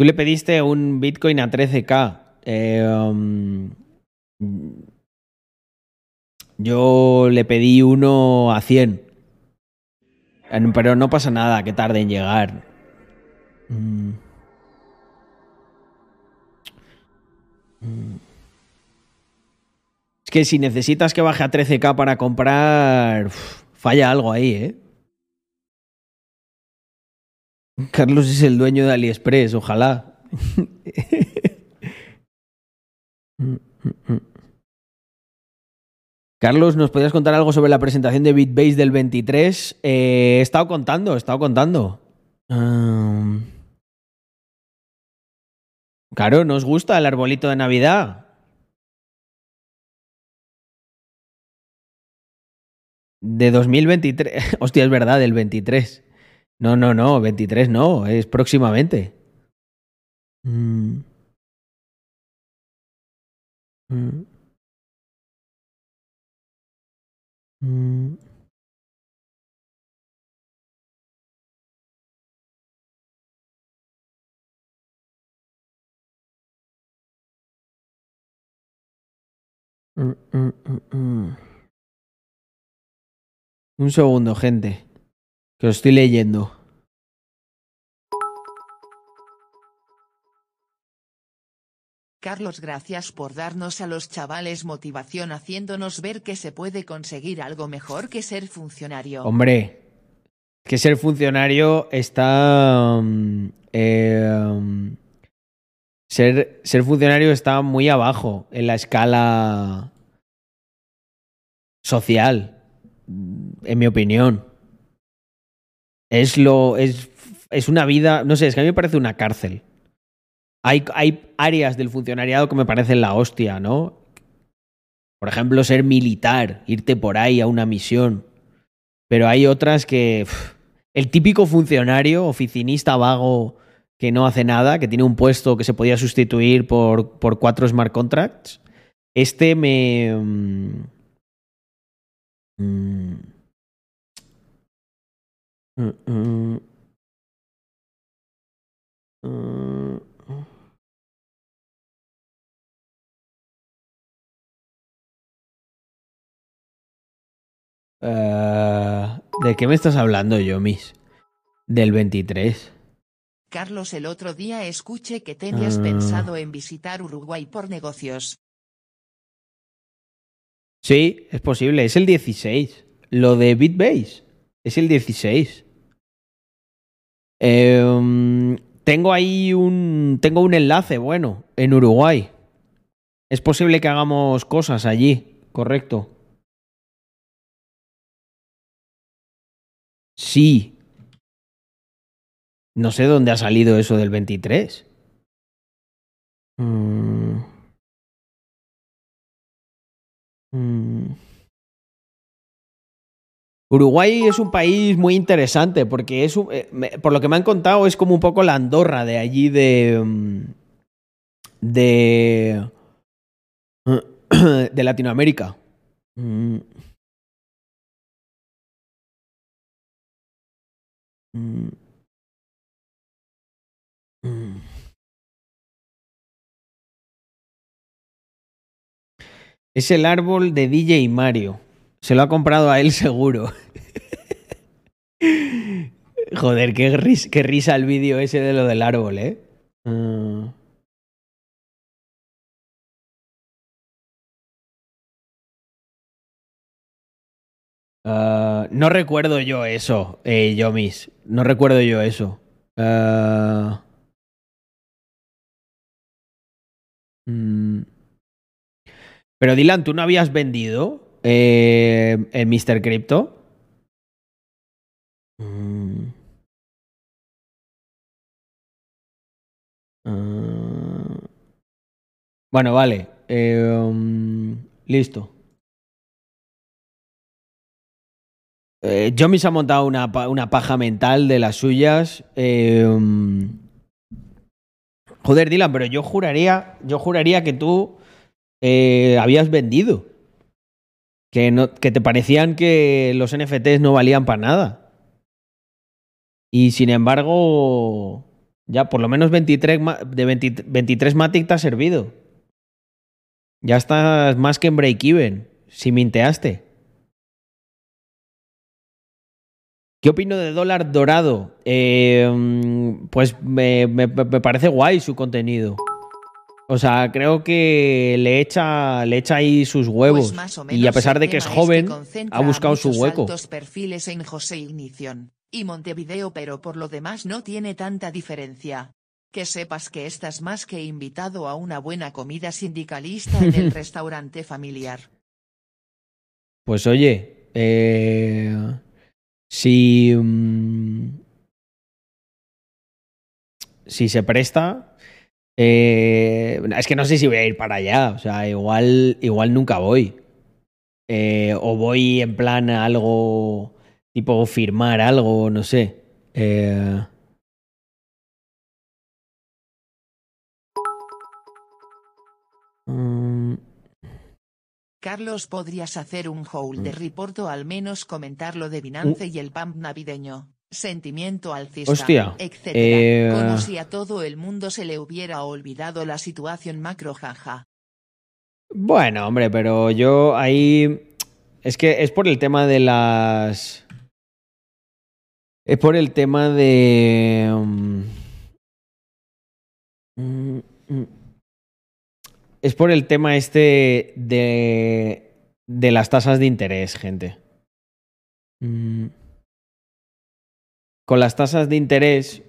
Tú le pediste un Bitcoin a 13k. Eh, um, yo le pedí uno a 100. Eh, Pero no pasa nada que tarde en llegar. Mm. Mm. Es que si necesitas que baje a 13k para comprar, falla algo ahí, ¿eh? Carlos es el dueño de AliExpress, ojalá. Carlos, ¿nos podrías contar algo sobre la presentación de BitBase del 23? Eh, he estado contando, he estado contando. Claro, ¿nos gusta el arbolito de Navidad? De 2023. Hostia, es verdad, del 23. No, no, no, 23 no, es próximamente. Mm. Mm. Mm. Mm, mm. Un segundo, gente. Que lo estoy leyendo. Carlos, gracias por darnos a los chavales motivación haciéndonos ver que se puede conseguir algo mejor que ser funcionario. Hombre, que ser funcionario está. mm, mm, ser, ser funcionario está muy abajo en la escala social, en mi opinión. Es lo. Es, es una vida. No sé, es que a mí me parece una cárcel. Hay, hay áreas del funcionariado que me parecen la hostia, ¿no? Por ejemplo, ser militar, irte por ahí a una misión. Pero hay otras que. el típico funcionario, oficinista vago que no hace nada, que tiene un puesto que se podía sustituir por, por cuatro smart contracts. Este me. mm, mm, mm, eh, ¿De qué me estás hablando, Yomis? Del 23. Carlos, el otro día escuché que tenías Ah. pensado en visitar Uruguay por negocios. Sí, es posible. Es el 16. Lo de BitBase es el 16. Em, tengo ahí un. Tengo un enlace, bueno, en Uruguay. Es posible que hagamos cosas allí, correcto. Sí. No sé dónde ha salido eso del 23. Mm. Mm. Uruguay es un país muy interesante porque es, eh, por lo que me han contado, es como un poco la Andorra de allí de mm, de de Latinoamérica. Mm. Mm. Es el árbol de DJ Mario. Se lo ha comprado a él seguro. Joder, qué, ris- qué risa el vídeo ese de lo del árbol, ¿eh? Ah. Ah, no recuerdo yo eso, eh, Yomis. No recuerdo yo eso. Mm. Pero Dylan, ¿tú no habías vendido eh, en Mr. Crypto? Mm. Ah. Bueno, vale. Eh, um, listo. Eh, se ha montado una, una paja mental de las suyas. Um, joder, Dylan, pero yo juraría, yo juraría que tú eh, habías vendido. Que, no, que te parecían que los NFTs no valían para nada. Y sin embargo, ya por lo menos 23, ma- de 20 23 Matic te ha servido. Ya estás más que en break-even, si minteaste. ¿Qué opino de dólar dorado? Eh, pues me, me- me parece guay su contenido. O sea, creo que le echa, le echa ahí sus huevos. Pues más o y a pesar de que es joven, concentra ha buscado su hueco. perfiles en José Ignición y Montevideo, pero por lo demás no tiene tanta diferencia. Que sepas que estás más que invitado a una buena comida sindicalista en el restaurante familiar. Pues oye, eh, si, mm, si se presta, eh, es que no sé si voy a ir para allá, o sea, igual, igual nunca voy. Eh, o voy en plan a algo, tipo firmar algo, no sé. Eh, Carlos, ¿podrías hacer un haul de report o al menos comentar lo de Binance y el pump navideño? Sentimiento alcista, Hostia, etcétera. eh, Como si a todo el mundo se le hubiera olvidado la situación macro, jaja. Bueno, hombre, pero yo ahí. Es que es por el tema de las. Es por el tema de. um, mm, mm. Es por el tema este de. de las tasas de interés, gente. Mm. Con las tasas de interés,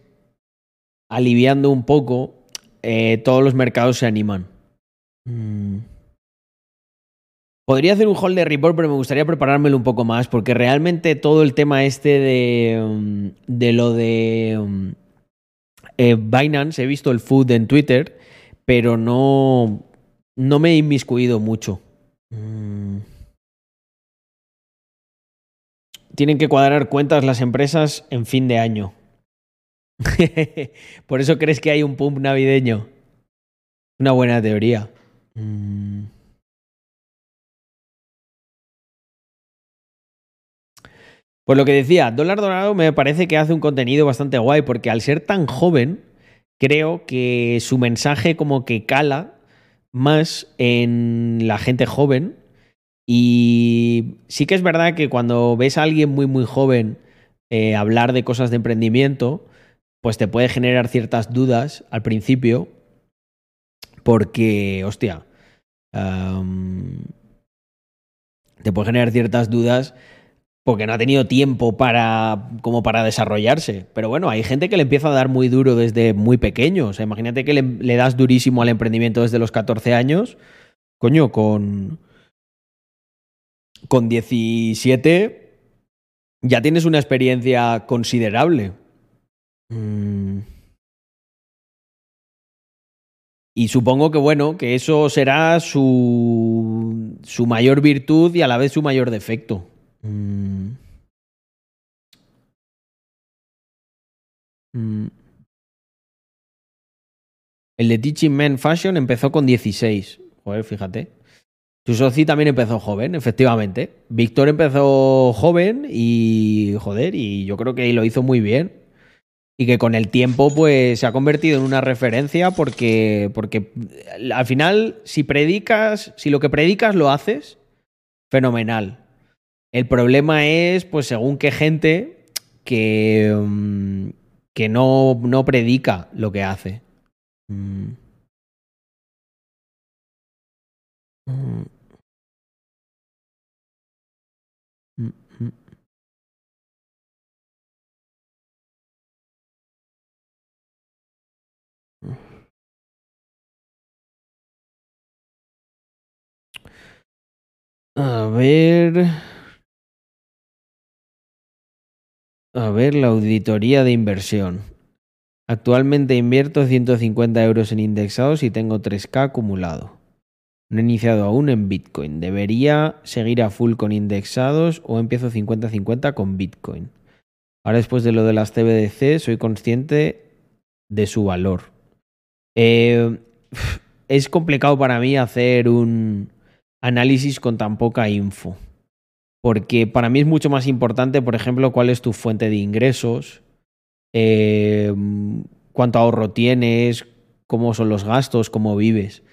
aliviando un poco, eh, todos los mercados se animan. Mm. Podría hacer un hold de report, pero me gustaría preparármelo un poco más, porque realmente todo el tema este de, um, de lo de eh, Binance, he visto el food en Twitter, pero no, no me he inmiscuido mucho. Mm. Tienen que cuadrar cuentas las empresas en fin de año. Por eso crees que hay un pump navideño. Una buena teoría. Mm. Pues lo que decía, Dólar Dorado me parece que hace un contenido bastante guay porque al ser tan joven, creo que su mensaje como que cala más en la gente joven. Y sí que es verdad que cuando ves a alguien muy muy joven eh, hablar de cosas de emprendimiento, pues te puede generar ciertas dudas al principio, porque, hostia, te puede generar ciertas dudas porque no ha tenido tiempo para como para desarrollarse. Pero bueno, hay gente que le empieza a dar muy duro desde muy pequeño. O sea, imagínate que le, das durísimo al emprendimiento desde los 14 años. Coño, con con 17 ya tienes una experiencia considerable. Mm. Y supongo que, bueno, que eso será su, su mayor virtud y a la vez su mayor defecto. Mm. Mm. El de Teaching Men Fashion empezó con 16. Joder, fíjate. Tu soci también empezó joven, efectivamente. Víctor empezó joven y, joder, y yo creo que lo hizo muy bien. Y que con el tiempo, pues, se ha convertido en una referencia porque, porque al final, si predicas, si lo que predicas lo haces, fenomenal. El problema es, pues, según qué gente que, mm, que no, no predica lo que hace. Mm. Mm. A ver. A ver, la auditoría de inversión. Actualmente invierto 150 euros en indexados y tengo 3K acumulado. No he iniciado aún en Bitcoin. ¿Debería seguir a full con indexados o empiezo 50-50 con Bitcoin? Ahora después de lo de las CBDC soy consciente de su valor. Eh, es complicado para mí hacer un análisis con tan poca info. Porque para mí es mucho más importante, por ejemplo, cuál es tu fuente de ingresos, eh, cuánto ahorro tienes, cómo son los gastos, cómo vives.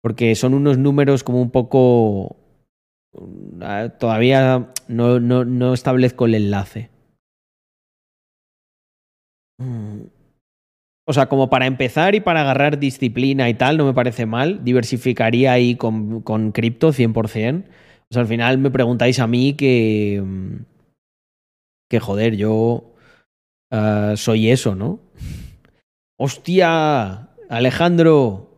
Porque son unos números como un poco... ah, Todavía no, no, no establezco el enlace. Mm. O sea, como para empezar y para agarrar disciplina y tal, no me parece mal. Diversificaría ahí con, con cripto 100%. O sea, al final me preguntáis a mí que... mm, Que joder, yo ah, soy eso, ¿no? ¡Hostia! Alejandro,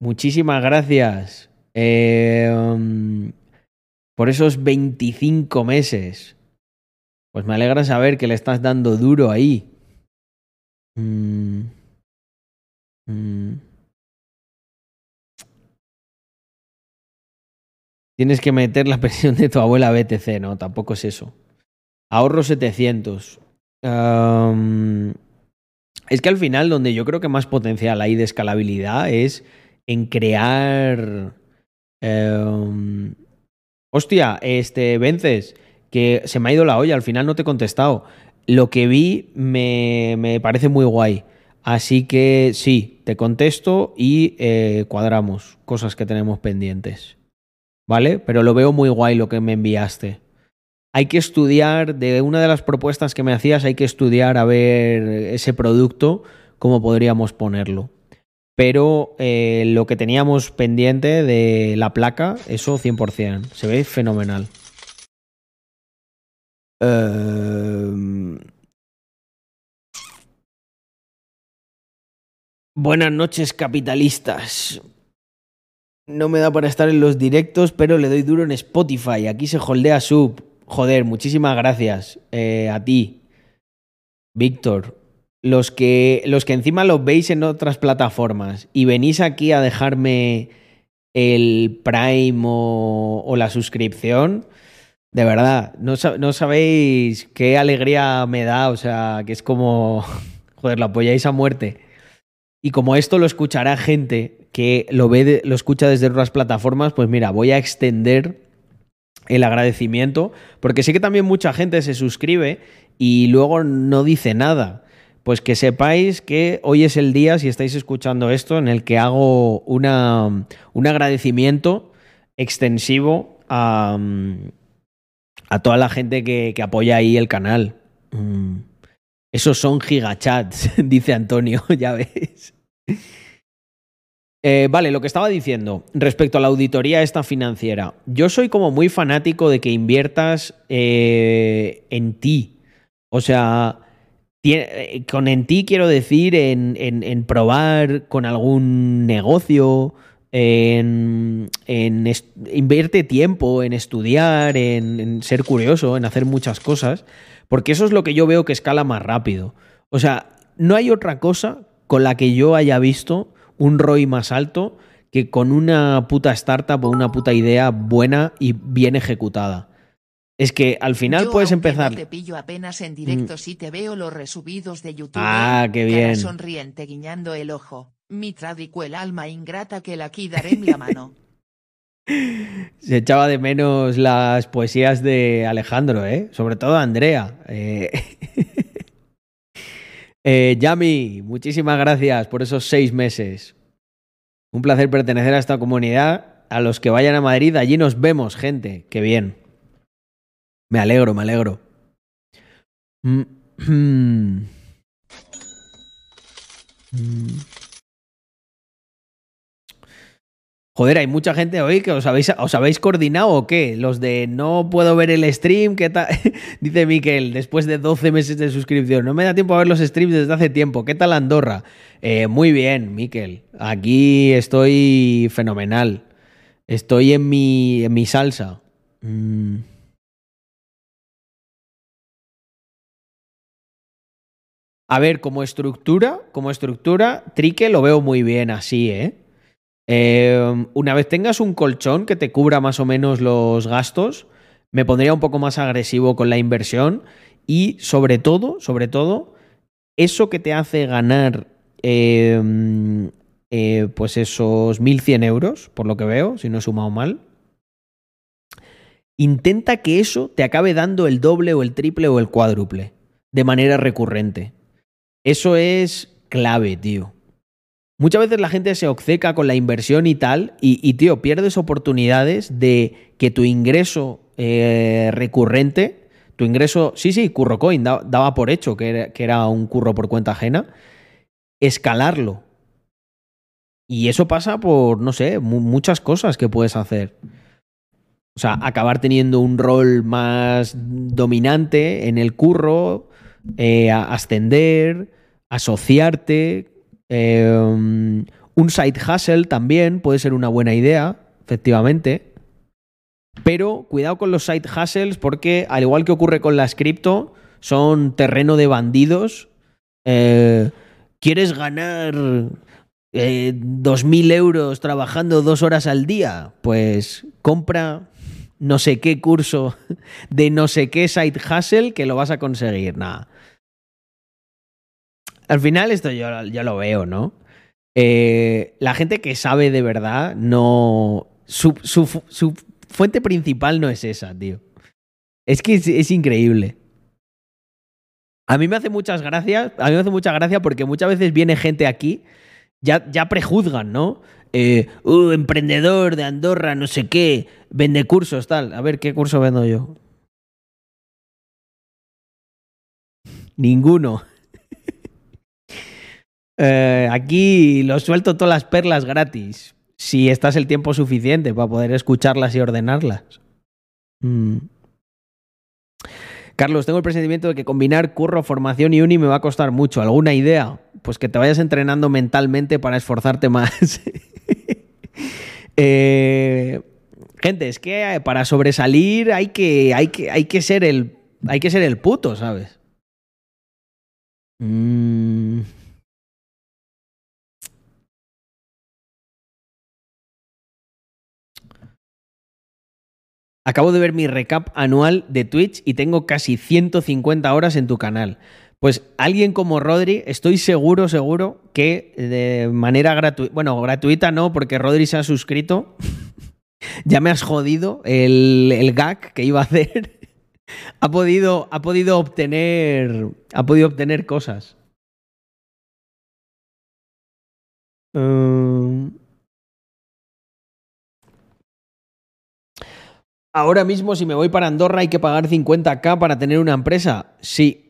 muchísimas gracias eh, um, por esos 25 meses. Pues me alegra saber que le estás dando duro ahí. Mm. Mm. Tienes que meter la pensión de tu abuela BTC, no, tampoco es eso. Ahorro 700. Am, es que al final donde yo creo que más potencial hay de escalabilidad es en crear... em, hostia, este, Vences, que se me ha ido la olla, al final no te he contestado. Lo que vi me, me parece muy guay. Así que sí, te contesto y eh, cuadramos cosas que tenemos pendientes. ¿Vale? Pero lo veo muy guay lo que me enviaste. Hay que estudiar, de una de las propuestas que me hacías, hay que estudiar a ver ese producto, cómo podríamos ponerlo. Pero eh, lo que teníamos pendiente de la placa, eso 100%. Se ve fenomenal. Em, Buenas noches, capitalistas. No me da para estar en los directos, pero le doy duro en Spotify. Aquí se holdea sub. Joder, muchísimas gracias eh, a ti, Víctor. Los que, los que encima los veis en otras plataformas y venís aquí a dejarme el Prime o, la suscripción, de verdad, no, no sabéis qué alegría me da. O sea, que es como, joder, lo apoyáis a muerte. Y como esto lo escuchará gente que lo ve, lo escucha desde otras plataformas, pues mira, voy a extender el agradecimiento, porque sé que también mucha gente se suscribe y luego no dice nada. Pues que sepáis que hoy es el día, si estáis escuchando esto, en el que hago una, un agradecimiento extensivo a, a toda la gente que, que apoya ahí el canal. Mm. Esos son gigachats, dice Antonio, ya ves. Eh, vale, lo que estaba diciendo respecto a la auditoría esta financiera. Yo soy como muy fanático de que inviertas eh, en ti. O sea, eh, con en ti quiero decir en, en, probar con algún negocio, en, en invierte tiempo, en estudiar, en, ser curioso, en hacer muchas cosas, porque eso es lo que yo veo que escala más rápido. O sea, no hay otra cosa con la que yo haya visto un ROI más alto que con una puta startup o una puta idea buena y bien ejecutada. Es que al final puedes empezar. te pillo apenas en directo mm. si te veo los resubidos de YouTube. Ah, qué bien. sonriente guiñando el ojo. Mi tradico el alma ingrata que la aquí daré la mano. Se echaba de menos las poesías de Alejandro, ¿eh? Sobre todo Andrea. Eh... Eh, Yami, muchísimas gracias por esos seis meses. Un placer pertenecer a esta comunidad. A los que vayan a Madrid, allí nos vemos, gente. Qué bien. Me alegro, me alegro. Mm, mm. Joder, hay mucha gente hoy que os habéis, coordinado o qué? Los de no puedo ver el stream, ¿qué tal? Dice Miquel, después de 12 meses de suscripción. No me da tiempo a ver los streams desde hace tiempo. ¿Qué tal Andorra? Eh, muy bien, Miquel. Aquí estoy fenomenal. Estoy en mi, en mi salsa. Mm. A ver, como estructura, como estructura, Trique lo veo muy bien así, ¿eh? Em, una vez tengas un colchón que te cubra más o menos los gastos, me pondría un poco más agresivo con la inversión y sobre todo, sobre todo, eso que te hace ganar em, eh, pues esos 1.100 euros, por lo que veo, si no he sumado mal, intenta que eso te acabe dando el doble o el triple o el cuádruple de manera recurrente. Eso es clave, tío. Muchas veces la gente se obceca con la inversión y tal, y, tío, pierdes oportunidades de que tu ingreso eh, recurrente, tu ingreso, sí, sí, CurroCoin daba por hecho que era, un curro por cuenta ajena, escalarlo. Y eso pasa por, no sé, muchas cosas que puedes hacer. O sea, acabar teniendo un rol más dominante en el curro, eh, ascender, asociarte, Em, un side hustle también puede ser una buena idea, efectivamente. Pero cuidado con los side hustles porque, al igual que ocurre con las cripto, son terreno de bandidos. Eh, ¿Quieres ganar eh, 2.000 euros trabajando dos horas al día? Pues compra no sé qué curso de no sé qué side hustle que lo vas a conseguir. Nada. Al final esto yo, lo veo, ¿no? Eh, la gente que sabe de verdad no... Su, fuente principal no es esa, tío. Es que es, increíble. A mí me hace muchas gracias, a mí me hace mucha gracia porque muchas veces viene gente aquí, ya, ya prejuzgan, ¿no? Eh, uh, emprendedor de Andorra, no sé qué, vende cursos, tal. A ver, ¿qué curso vendo yo? Ninguno. Eh, aquí lo suelto todas las perlas gratis. Si estás el tiempo suficiente para poder escucharlas y ordenarlas. Mm. Carlos, tengo el presentimiento de que combinar curro, formación y uni me va a costar mucho. ¿Alguna idea? Pues que te vayas entrenando mentalmente para esforzarte más. Eh, gente, es que eh, para sobresalir hay que, hay que, hay que, ser, el, hay que ser el puto, ¿sabes? Mm. Acabo de ver mi recap anual de Twitch y tengo casi 150 horas en tu canal. Pues alguien como Rodri, estoy seguro, seguro que de manera gratuita, bueno, gratuita no, porque Rodri se ha suscrito. ya me has jodido el, el, gag que iba a hacer. ha, podido, ha podido obtener, ha podido obtener cosas. Um, Ahora mismo, si me voy para Andorra, hay que pagar 50k para tener una empresa. Sí.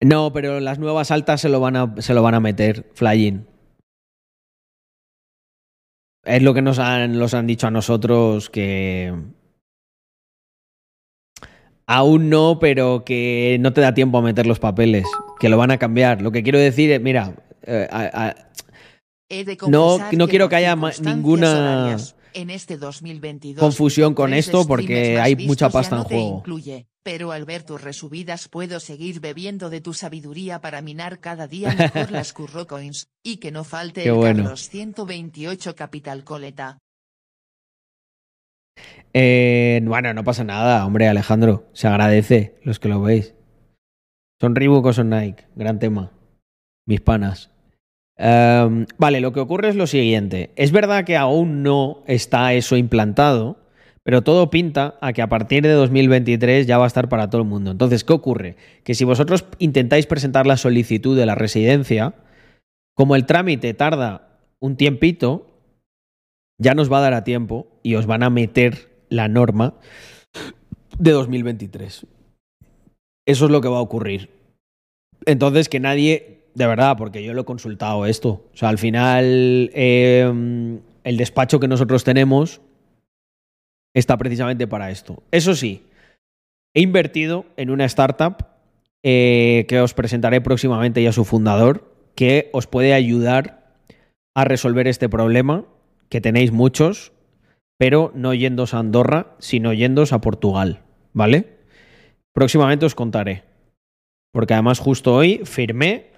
No, pero las nuevas altas se lo van a, se lo van a meter, flying. Es lo que nos han, los han dicho a nosotros que. Aún no, pero que no te da tiempo a meter los papeles. Que lo van a cambiar. Lo que quiero decir es, mira, eh, He de No- no que quiero que haya ninguna en este 2022, confusión con esto porque hay mucha pasta no en juego. incluye, pero al ver tus resubidas puedo seguir bebiendo de tu sabiduría para minar cada día mejor las curro coins, y que no falte Qué el bueno. Carlos 128 Capital Coleta. Eh, bueno, no pasa nada, hombre, Alejandro. Se agradece los que lo veis. ¿Son Reebok o son Nike? Gran tema. Mis panas. Em, vale, lo que ocurre es lo siguiente. Es verdad que aún no está eso implantado, pero todo pinta a que a partir de 2023 ya va a estar para todo el mundo. Entonces, ¿qué ocurre? Que si vosotros intentáis presentar la solicitud de la residencia, como el trámite tarda un tiempito, ya nos va a dar a tiempo y os van a meter la norma de 2023. Eso es lo que va a ocurrir. Entonces, que nadie, de verdad, porque yo lo he consultado esto. O sea, al final, eh, el despacho que nosotros tenemos está precisamente para esto. Eso sí, he invertido en una startup eh, que os presentaré próximamente y a su fundador, que os puede ayudar a resolver este problema, que tenéis muchos, pero no yéndose a Andorra, sino yéndose a Portugal, ¿vale? Próximamente os contaré. Porque además justo hoy firmé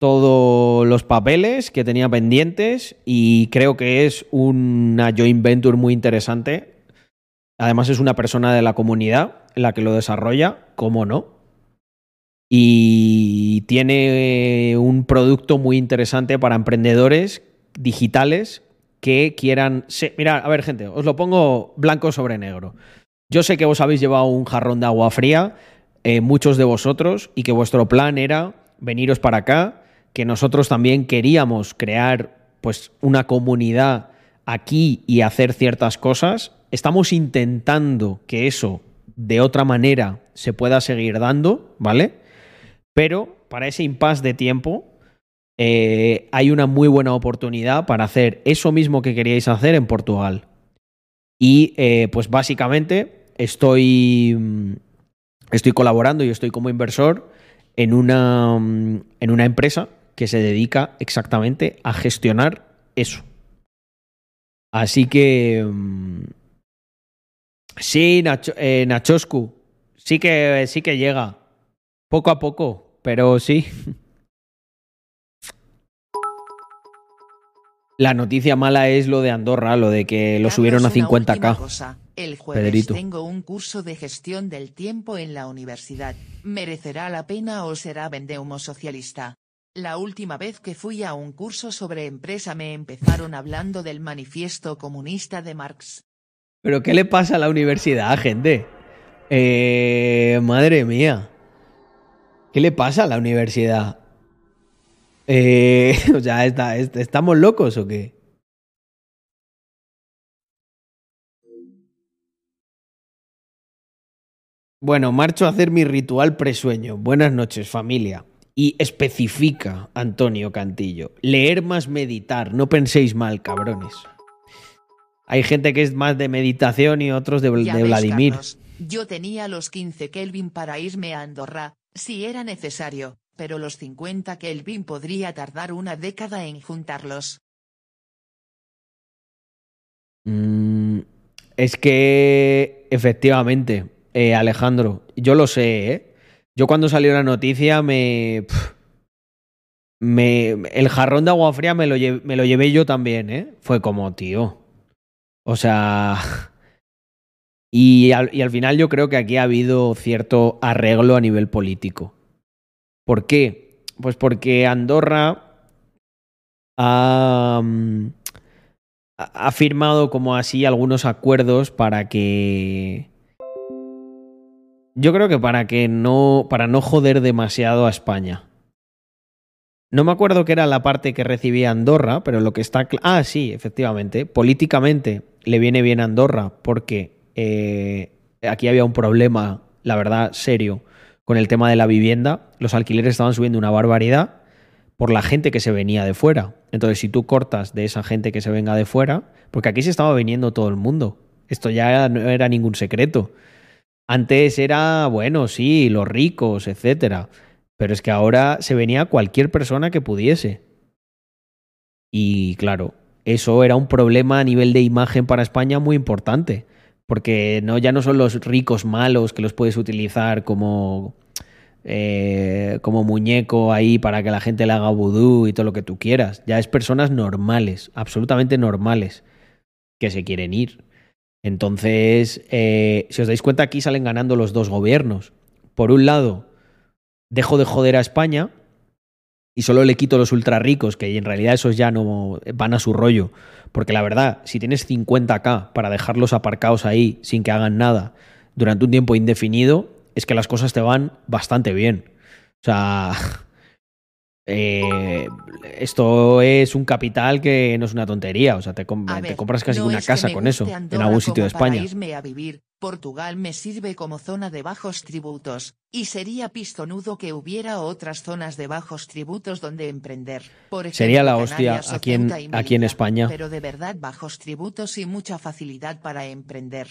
todos los papeles que tenía pendientes y creo que es una joint venture muy interesante. Además es una persona de la comunidad la que lo desarrolla, ¿cómo no? Y tiene un producto muy interesante para emprendedores digitales que quieran... se- Mira, a ver gente, os lo pongo blanco sobre negro. Yo sé que vos habéis llevado un jarrón de agua fría, eh, muchos de vosotros, y que vuestro plan era veniros para acá, que nosotros también queríamos crear pues una comunidad aquí y hacer ciertas cosas. Estamos intentando que eso de otra manera se pueda seguir dando, ¿vale? Pero para ese impasse de tiempo eh, hay una muy buena oportunidad para hacer eso mismo que queríais hacer en Portugal. Y eh, pues básicamente estoy, mm, estoy colaborando y estoy como inversor en una, mm, en una empresa que se dedica exactamente a gestionar eso. Así que... mm, Sí, Nacho, eh, Nachoscu. Sí que, sí que llega. Poco a poco, pero sí. La noticia mala es lo de Andorra, lo de que lo subieron a una última 50k. cosa. El jueves Pedrito. tengo un curso de gestión del tiempo en la universidad. ¿Merecerá la pena o será vendeumo socialista? La última vez que fui a un curso sobre empresa me empezaron hablando del manifiesto comunista de Marx. ¿Pero qué le pasa a la universidad, gente? Eh, madre mía. ¿Qué le pasa a la universidad? Eh, o sea, ¿está- est- ¿estamos locos o qué? Bueno, marcho a hacer mi ritual presueño. Buenas noches, familia. Y especifica, Antonio Cantillo, leer más meditar. No penséis mal, cabrones. Hay gente que es más de meditación y otros de, Ya de ves, Vladimir. Carlos, yo tenía los 15 Kelvin para irme a Andorra, si era necesario, pero los 50 Kelvin podría tardar una década en juntarlos. Mm, es que, efectivamente, eh, Alejandro, yo lo sé, ¿eh? Yo cuando salió la noticia me... el jarrón de agua fría me lo, llevé yo también, ¿eh? Fue como, tío. O sea... Y al, y al final yo creo que aquí ha habido cierto arreglo a nivel político. ¿Por qué? Pues porque Andorra ha, mm, ha firmado como así algunos acuerdos para que yo creo que para que no para no joder demasiado a España. No me acuerdo qué era la parte que recibía Andorra, pero lo que está ah sí, efectivamente, políticamente le viene bien Andorra porque eh, aquí había un problema, la verdad, serio con el tema de la vivienda. Los alquileres estaban subiendo una barbaridad por la gente que se venía de fuera. Entonces, si tú cortas de esa gente que se venga de fuera, porque aquí se estaba viniendo todo el mundo. Esto ya no era ningún secreto. Antes era, bueno, sí, los ricos, etcétera. Pero es que ahora se venía cualquier persona que pudiese. Y claro, eso era un problema a nivel de imagen para España muy importante. Porque no, ya no son los ricos malos que los puedes utilizar como, eh, como muñeco ahí para que la gente le haga vudú y todo lo que tú quieras. Ya es personas normales, absolutamente normales, que se quieren ir. Entonces, eh, si os dais cuenta, aquí salen ganando los dos gobiernos. Por un lado, dejo de joder a España y solo le quito los ultra ricos, que en realidad esos ya no van a su rollo. Porque la verdad, si tienes 50k para dejarlos aparcados ahí sin que hagan nada durante un tiempo indefinido, es que las cosas te van bastante bien. O sea, eh, esto es un capital que no es una tontería. O sea, te, compras casi una casa con eso en algún sitio de España. irme a vivir. Portugal me sirve como zona de bajos tributos, y sería pistonudo que hubiera otras zonas de bajos tributos donde emprender. sería la hostia aquí en, aquí en España. Pero de verdad bajos tributos y mucha facilidad para emprender.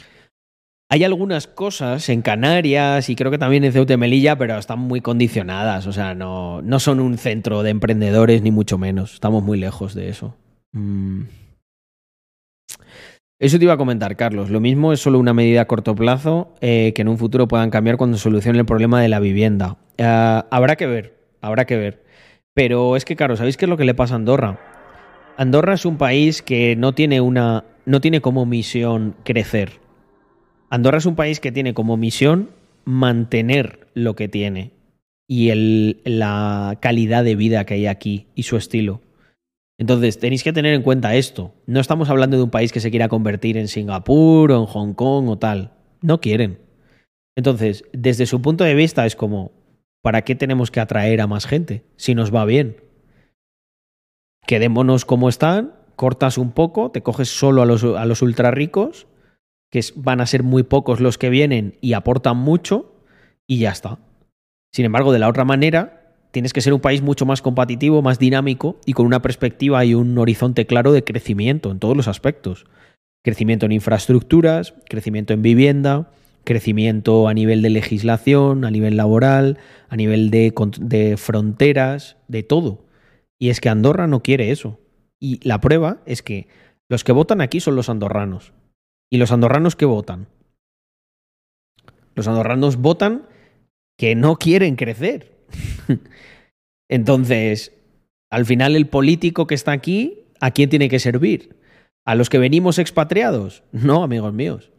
Hay algunas cosas en Canarias y creo que también en Ceuta y Melilla, pero están muy condicionadas. O sea, no, no son un centro de emprendedores, ni mucho menos. Estamos muy lejos de eso. Mm. Eso te iba a comentar, Carlos. Lo mismo es solo una medida a corto plazo eh, que en un futuro puedan cambiar cuando solucione el problema de la vivienda. Eh, habrá que ver, habrá que ver. Pero es que, claro, ¿sabéis qué es lo que le pasa a Andorra? Andorra es un país que no tiene una. no tiene como misión crecer. Andorra es un país que tiene como misión mantener lo que tiene y la calidad de vida que hay aquí y su estilo. Entonces, tenéis que tener en cuenta esto. No estamos hablando de un país que se quiera convertir en Singapur o en Hong Kong o tal. No quieren. Entonces, desde su punto de vista es como, ¿para qué tenemos que atraer a más gente si nos va bien? Quedémonos como están, cortas un poco, te coges solo a los, a los ultra ricos que van a ser muy pocos los que vienen y aportan mucho y ya está. Sin embargo, de la otra manera, tienes que ser un país mucho más competitivo, más dinámico y con una perspectiva y un horizonte claro de crecimiento en todos los aspectos. Crecimiento en infraestructuras, crecimiento en vivienda, crecimiento a nivel de legislación, a nivel laboral, a nivel de, de, fronteras, de todo. Y es que Andorra no quiere eso. Y la prueba es que los que votan aquí son los andorranos. ¿Y los andorranos qué votan? Los andorranos votan que no quieren crecer. Entonces, al final el político que está aquí, ¿a quién tiene que servir? ¿A los que venimos expatriados? No, amigos míos.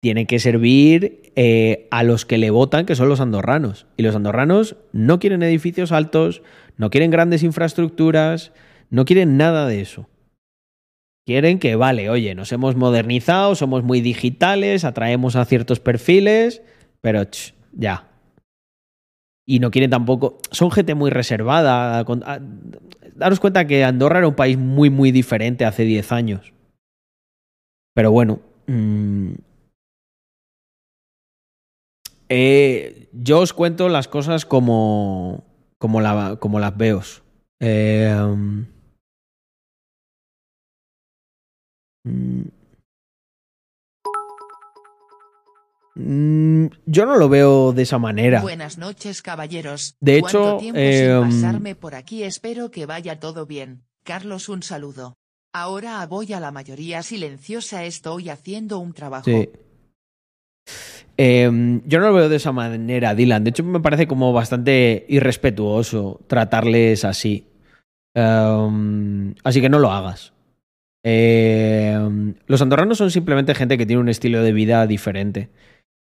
Tiene que servir eh, a los que le votan, que son los andorranos. Y los andorranos no quieren edificios altos, no quieren grandes infraestructuras, no quieren nada de eso. Quieren que, vale, oye, nos hemos modernizado, somos muy digitales, atraemos a ciertos perfiles, pero ya. Y no quieren tampoco. Son gente muy reservada. daros cuenta que Andorra era un país muy, muy diferente hace 10 años. Pero bueno. Mm, eh, yo os cuento las cosas como, como, la, como las veo. Eh, Mm, yo no lo veo de esa manera. Buenas noches, caballeros. De hecho, eh, pasarme por aquí? Espero que vaya todo bien. Carlos, un saludo. Ahora voy a la mayoría silenciosa. Estoy haciendo un trabajo. Em, yo no lo veo de esa manera, Dylan. De hecho, me parece como bastante irrespetuoso tratarles así. Em, así que no lo hagas. Em, los andorranos son simplemente gente que tiene un estilo de vida diferente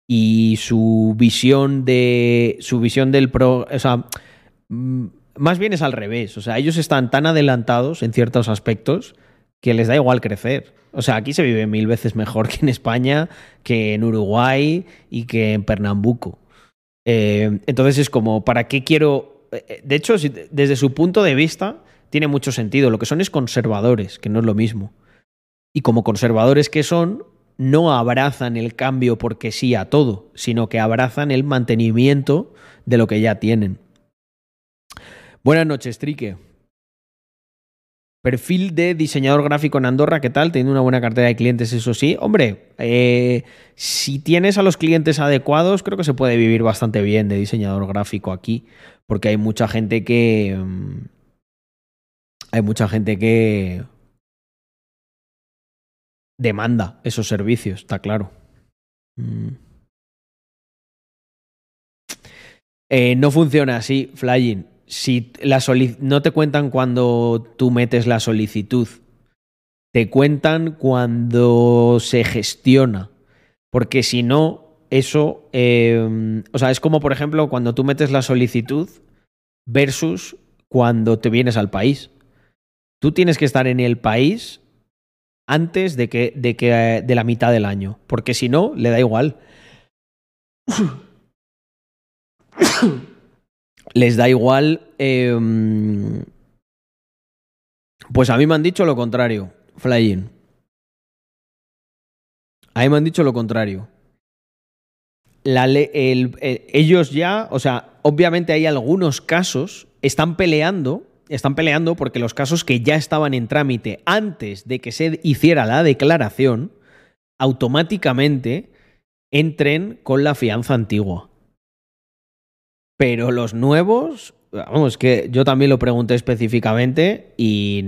y su visión de su visión del pro, o sea, mm, más bien es al revés, o sea, ellos están tan adelantados en ciertos aspectos que les da igual crecer. O sea, aquí se vive mil veces mejor que en España, que en Uruguay y que en Pernambuco. Eh, entonces es como, ¿para qué quiero? Eh, de hecho, desde su punto de vista, tiene mucho sentido. Lo que son es conservadores, que no es lo mismo. Y como conservadores que son, no abrazan el cambio porque sí a todo, sino que abrazan el mantenimiento de lo que ya tienen. Buenas noches, Trique. Perfil de diseñador gráfico en Andorra, ¿qué tal? Tiene una buena cartera de clientes, eso sí. Hombre, eh, si tienes a los clientes adecuados, creo que se puede vivir bastante bien de diseñador gráfico aquí, porque hay mucha gente que... Mm, hay mucha gente que demanda esos servicios, está claro. Mm. Eh, no funciona así, Flying si la no te cuentan cuando tú metes la solicitud, te cuentan cuando se gestiona. Porque si no, eso, em, o sea, es como por ejemplo cuando tú metes la solicitud versus cuando te vienes al país. Tú tienes que estar en el país antes de que, de que de la mitad del año, porque si no, le da igual les da igual. Em, pues a mí me han dicho lo contrario, Flying. A mí me han dicho lo contrario. La ellos ya, o sea, obviamente hay algunos casos, están peleando, están peleando porque los casos que ya estaban en trámite antes de que se hiciera la declaración, automáticamente entren con la fianza antigua. Pero los nuevos, vamos, que yo también lo pregunté específicamente y,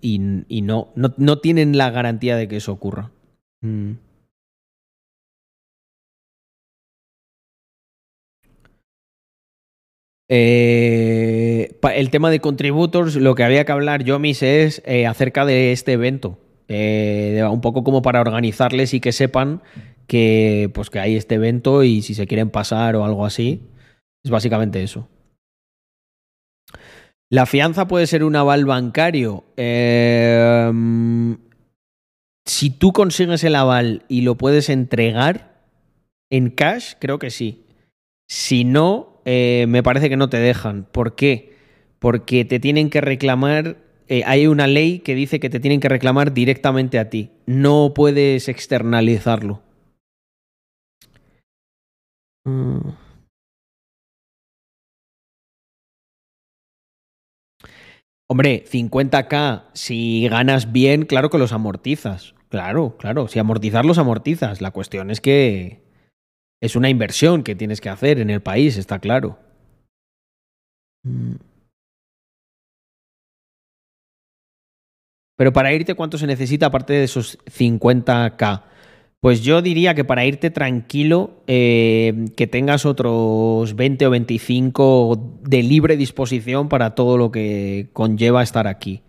y, no, no, tienen la garantía de que eso ocurra. Mm. Eh, el tema de contributors, lo que había que hablar, yo, mis, es eh, acerca de este evento. Eh, un poco como para organizarles y que sepan que, pues, que hay este evento y si se quieren pasar o algo así, es básicamente eso. La fianza puede ser un aval bancario. Em, si tú consigues el aval y lo puedes entregar en cash, creo que sí. Si no, eh, me parece que no te dejan. ¿Por qué? Porque te tienen que reclamar. Eh, hay una ley que dice que te tienen que reclamar directamente a ti. No puedes externalizarlo. Mm. Hombre, 50k, si ganas bien, claro que los amortizas. Claro, claro, si amortizar los amortizas. La cuestión es que es una inversión que tienes que hacer en el país, está claro. Mm. Pero para irte, ¿cuánto se necesita aparte de esos 50k? Pues yo diría que para irte tranquilo, eh, que tengas otros 20 o 25 de libre disposición para todo lo que conlleva estar aquí.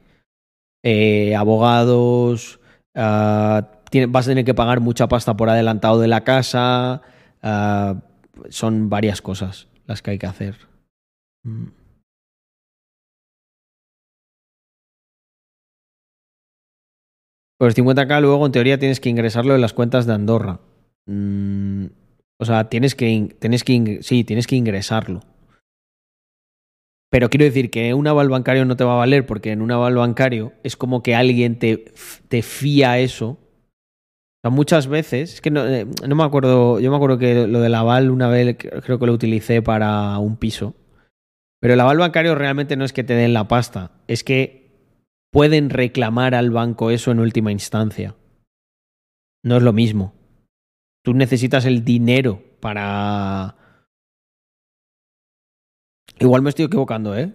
Eh, abogados, ah, vas a tener que pagar mucha pasta por adelantado de la casa. Ah, son varias cosas las que hay que hacer. Mm. Pues 50k luego en teoría tienes que ingresarlo en las cuentas de Andorra. Mm, o sea, tienes que, tienes que, sí, tienes que ingresarlo. Pero quiero decir que un aval bancario no te va a valer porque en un aval bancario es como que alguien te, te fía eso. Sea, muchas veces, es que no, eh, no, me acuerdo, yo me acuerdo que lo del aval una vez creo que lo utilicé para un piso. Pero el aval bancario realmente no es que te den la pasta, es que pueden reclamar al banco eso en última instancia. No es lo mismo. Tú necesitas el dinero para... Igual me estoy equivocando, ¿eh?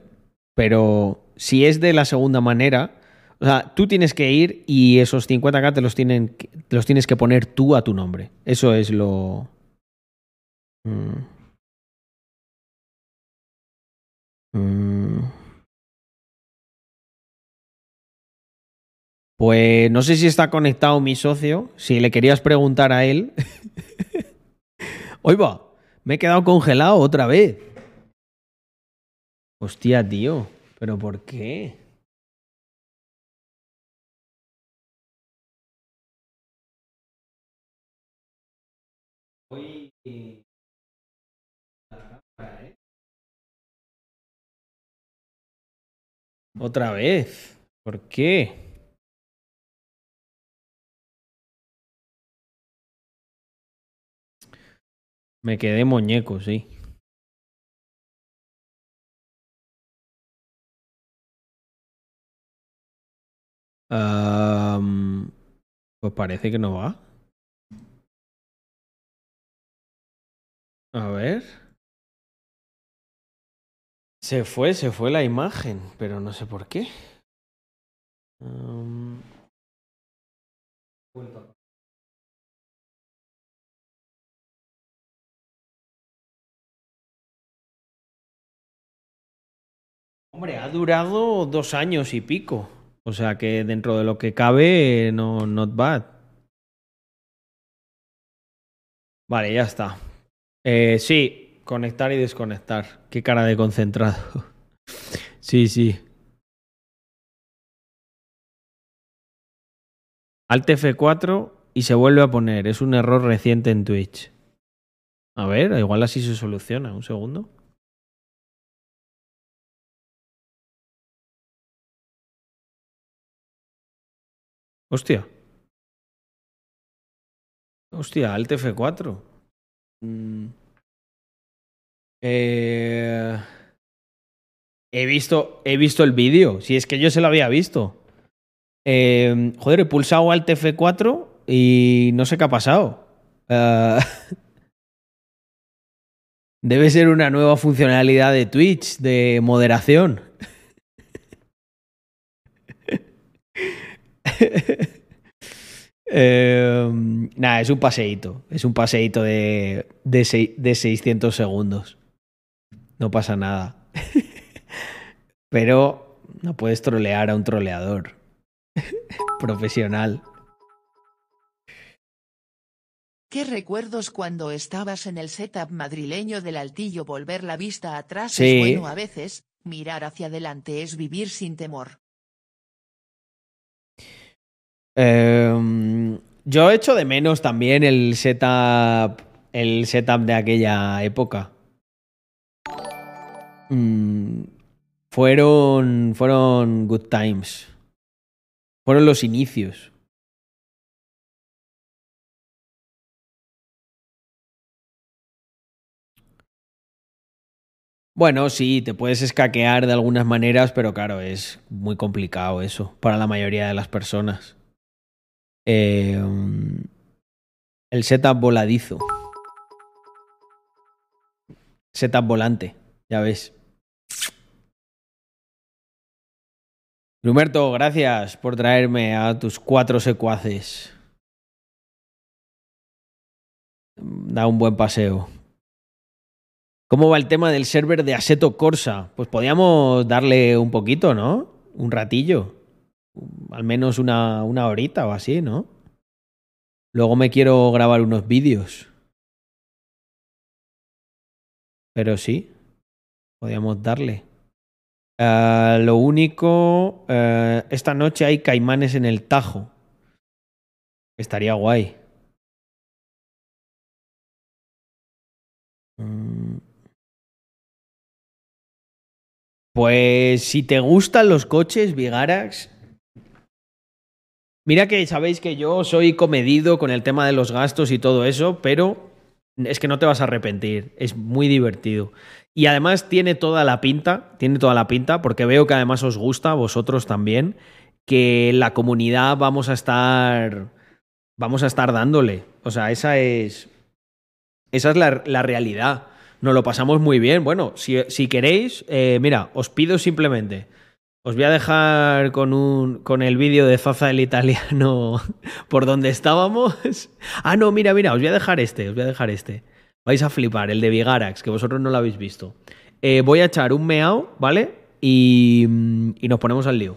Pero si es de la segunda manera, o sea, tú tienes que ir y esos 50k te los, tienen, los tienes que poner tú a tu nombre. Eso es lo... Mm. Mm. Pues no sé si está conectado mi socio, si le querías preguntar a él. Oiga, me he quedado congelado otra vez. Hostia, tío, ¿pero por qué? Otra vez. ¿Por qué? Me quedé muñeco, sí. Am, pues parece que no va. A ver. Se fue, se fue la imagen, pero no sé por qué. Am, Hombre, ha durado dos años y pico. O sea que dentro de lo que cabe, no, not bad. Vale, ya está. Eh, sí, conectar y desconectar. Qué cara de concentrado. Sí, sí. Alt F4 y se vuelve a poner. Es un error reciente en Twitch. A ver, igual así se soluciona. Un segundo. Hostia. Hostia, Alt F4. Mm. Eh, He visto, he visto el vídeo. Si es que yo se lo había visto. Eh, joder, he pulsado Alt F4 y no sé qué ha pasado. Ah, debe ser una nueva funcionalidad de Twitch de moderación. Eh, nada, es un paseíto. Es un paseíto de, de, de 600 segundos. No pasa nada. Pero no puedes trolear a un troleador profesional. ¿Qué recuerdos cuando estabas en el setup madrileño del altillo volver la vista atrás Sí. es bueno a veces, mirar hacia adelante es vivir sin temor? Eh, yo echo de menos también el setup, el setup de aquella época. Mm, fueron, fueron good times. Fueron los inicios. Bueno, sí, te puedes escaquear de algunas maneras, pero claro, es muy complicado eso para la mayoría de las personas. Eh, el setup voladizo. Setup volante, ya ves. Lumerto, gracias por traerme a tus cuatro secuaces. Da un buen paseo. ¿Cómo va el tema del server de Aseto Corsa? Pues podíamos darle un poquito, ¿no? Un ratillo. Al menos una, una horita o así, ¿no? Luego me quiero grabar unos vídeos. Pero sí, podíamos darle. Ah, lo único, eh, esta noche hay caimanes en el Tajo. Estaría guay. Mm. Pues si te gustan los coches, Vigarax. Mira que sabéis que yo soy comedido con el tema de los gastos y todo eso, pero es que no te vas a arrepentir. Es muy divertido. Y además tiene toda la pinta, tiene toda la pinta, porque veo que además os gusta, vosotros también, que la comunidad vamos a estar. Vamos a estar dándole. O sea, esa es. Esa es la, la realidad. Nos lo pasamos muy bien. Bueno, si, si queréis, eh, mira, os pido simplemente. Os voy a dejar con, un, con el vídeo de Zaza el italiano por donde estábamos. Ah, no, mira, mira, os voy a dejar este, os voy a dejar este. Vais a flipar, el de Vigarax, que vosotros no lo habéis visto. Eh, voy a echar un meao, ¿vale? Y, y nos ponemos al lío.